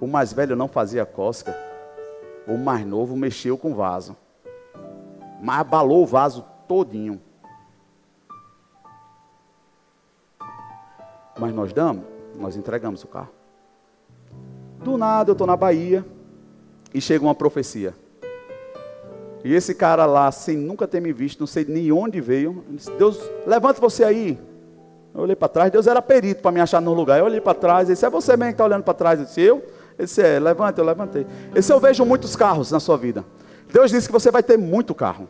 O mais velho não fazia cosca. O mais novo mexeu com o vaso. Mas abalou o vaso todinho. Mas nós damos, nós entregamos o carro. Do nada eu estou na Bahia e chega uma profecia. E esse cara lá, sem nunca ter me visto, não sei nem onde veio, disse, Deus, levante você aí. Eu olhei para trás, Deus era perito para me achar no lugar. Eu olhei para trás, ele disse, é você mesmo que está olhando para trás. Eu disse, eu? Ele disse, é, levante, eu levantei. Esse eu vejo muitos carros na sua vida. Deus disse que você vai ter muito carro.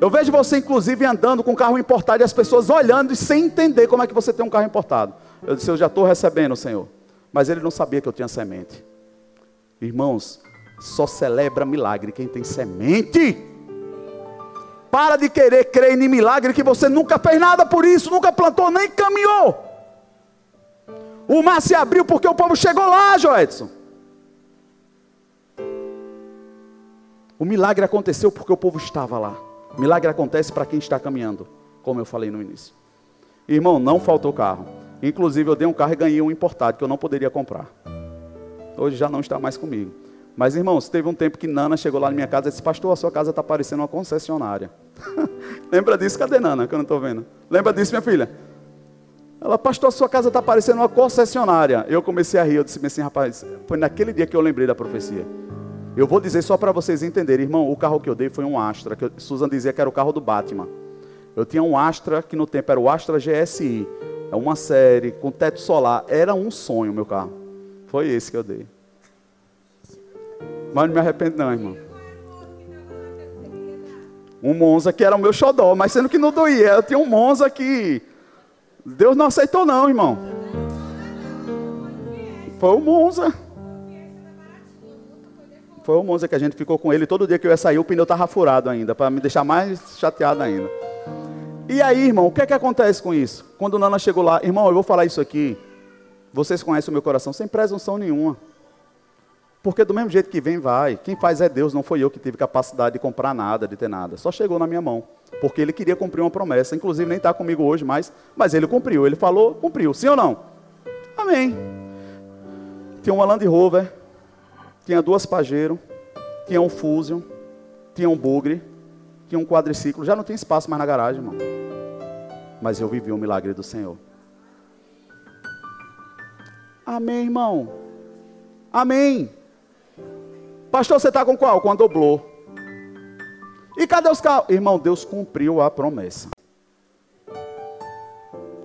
Eu vejo você, inclusive, andando com carro importado e as pessoas olhando e sem entender como é que você tem um carro importado. Eu disse, eu já estou recebendo, Senhor. Mas ele não sabia que eu tinha semente. Irmãos, só celebra milagre quem tem semente. Para de querer crer em milagre que você nunca fez nada por isso, nunca plantou, nem caminhou. O mar se abriu porque o povo chegou lá, Joedson. O milagre aconteceu porque o povo estava lá. O milagre acontece para quem está caminhando, como eu falei no início. Irmão, não faltou carro. Inclusive, eu dei um carro e ganhei um importado que eu não poderia comprar. Hoje já não está mais comigo. Mas, irmãos, teve um tempo que Nana chegou lá na minha casa e disse: Pastor, a sua casa está parecendo uma concessionária. Lembra disso? Cadê Nana? Que eu não estou vendo. Lembra disso, minha filha? Ela, pastor, a sua casa está parecendo uma concessionária. Eu comecei a rir. Eu disse assim, rapaz, foi naquele dia que eu lembrei da profecia. Eu vou dizer só para vocês entenderem, irmão. O carro que eu dei foi um Astra, que Susan dizia que era o carro do Batman. Eu tinha um Astra que no tempo era o Astra GSI. É uma série com teto solar. Era um sonho, meu carro. Foi esse que eu dei. Mas não me arrependo, não, irmão. Um Monza que era o meu xodó, mas sendo que não doía. Eu tinha um Monza que Deus não aceitou, não, irmão. Foi o Monza. Foi o Monza que a gente ficou com ele. Todo dia que eu ia sair, o pneu estava furado ainda, para me deixar mais chateado ainda. E aí, irmão, o que é que acontece com isso? Quando Nana chegou lá, irmão, eu vou falar isso aqui. Vocês conhecem o meu coração sem presunção nenhuma. Porque do mesmo jeito que vem, vai. Quem faz é Deus, não foi eu que tive capacidade de comprar nada, de ter nada. Só chegou na minha mão. Porque ele queria cumprir uma promessa. Inclusive, nem está comigo hoje mais, mas ele cumpriu. Ele falou, cumpriu. Sim ou não? Amém. Tinha uma Land Rover, tinha duas Pajero, tinha um Fusion, tinha um Bugre, tinha um quadriciclo. Já não tem espaço mais na garagem, irmão. Mas eu vivi o milagre do Senhor. Amém, irmão. Amém. Pastor, você está com qual? Com a doblô. E cadê os carros? Irmão, Deus cumpriu a promessa.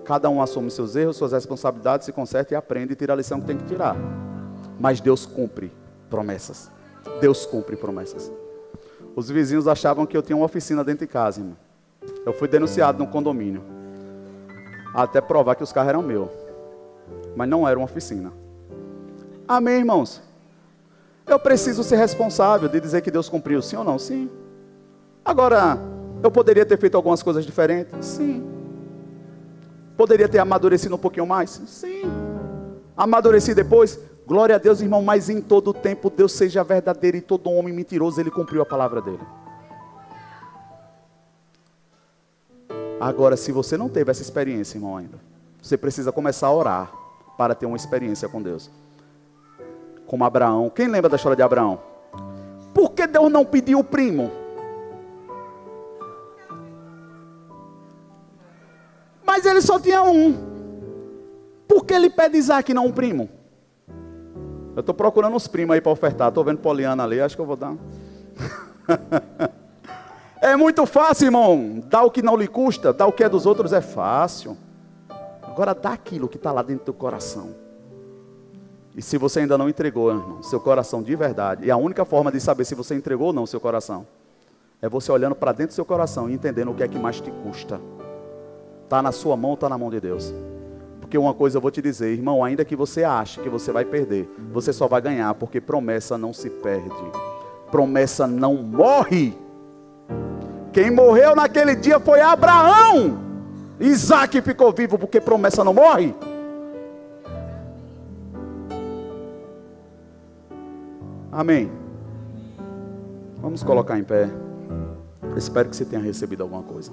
Cada um assume seus erros, suas responsabilidades, se conserta e aprende e tira a lição que tem que tirar. Mas Deus cumpre promessas. Deus cumpre promessas. Os vizinhos achavam que eu tinha uma oficina dentro de casa, irmão. Eu fui denunciado no condomínio. Até provar que os carros eram meus. Mas não era uma oficina. Amém, irmãos? Eu preciso ser responsável de dizer que Deus cumpriu, sim ou não? Sim. Agora, eu poderia ter feito algumas coisas diferentes? Sim. Poderia ter amadurecido um pouquinho mais? Sim. Amadureci depois? Glória a Deus, irmão, mas em todo tempo Deus seja verdadeiro e todo homem mentiroso, ele cumpriu a palavra dele. Agora, se você não teve essa experiência, irmão, ainda, você precisa começar a orar para ter uma experiência com Deus. Como Abraão. Quem lembra da história de Abraão? Por que Deus não pediu o primo? Mas ele só tinha um. Por que ele pede Isaac e não um primo? Eu estou procurando uns primos aí para ofertar. Estou vendo Poliana ali, acho que eu vou dar. é muito fácil, irmão. Dar o que não lhe custa, dar o que é dos outros é fácil. Agora dá aquilo que está lá dentro do coração. E se você ainda não entregou, irmão, seu coração de verdade, e a única forma de saber se você entregou ou não seu coração, é você olhando para dentro do seu coração e entendendo o que é que mais te custa. Está na sua mão está na mão de Deus? Porque uma coisa eu vou te dizer, irmão, ainda que você ache que você vai perder, você só vai ganhar, porque promessa não se perde. Promessa não morre. Quem morreu naquele dia foi Abraão. Isaac ficou vivo porque promessa não morre. Amém. Vamos colocar em pé. espero que você tenha recebido alguma coisa.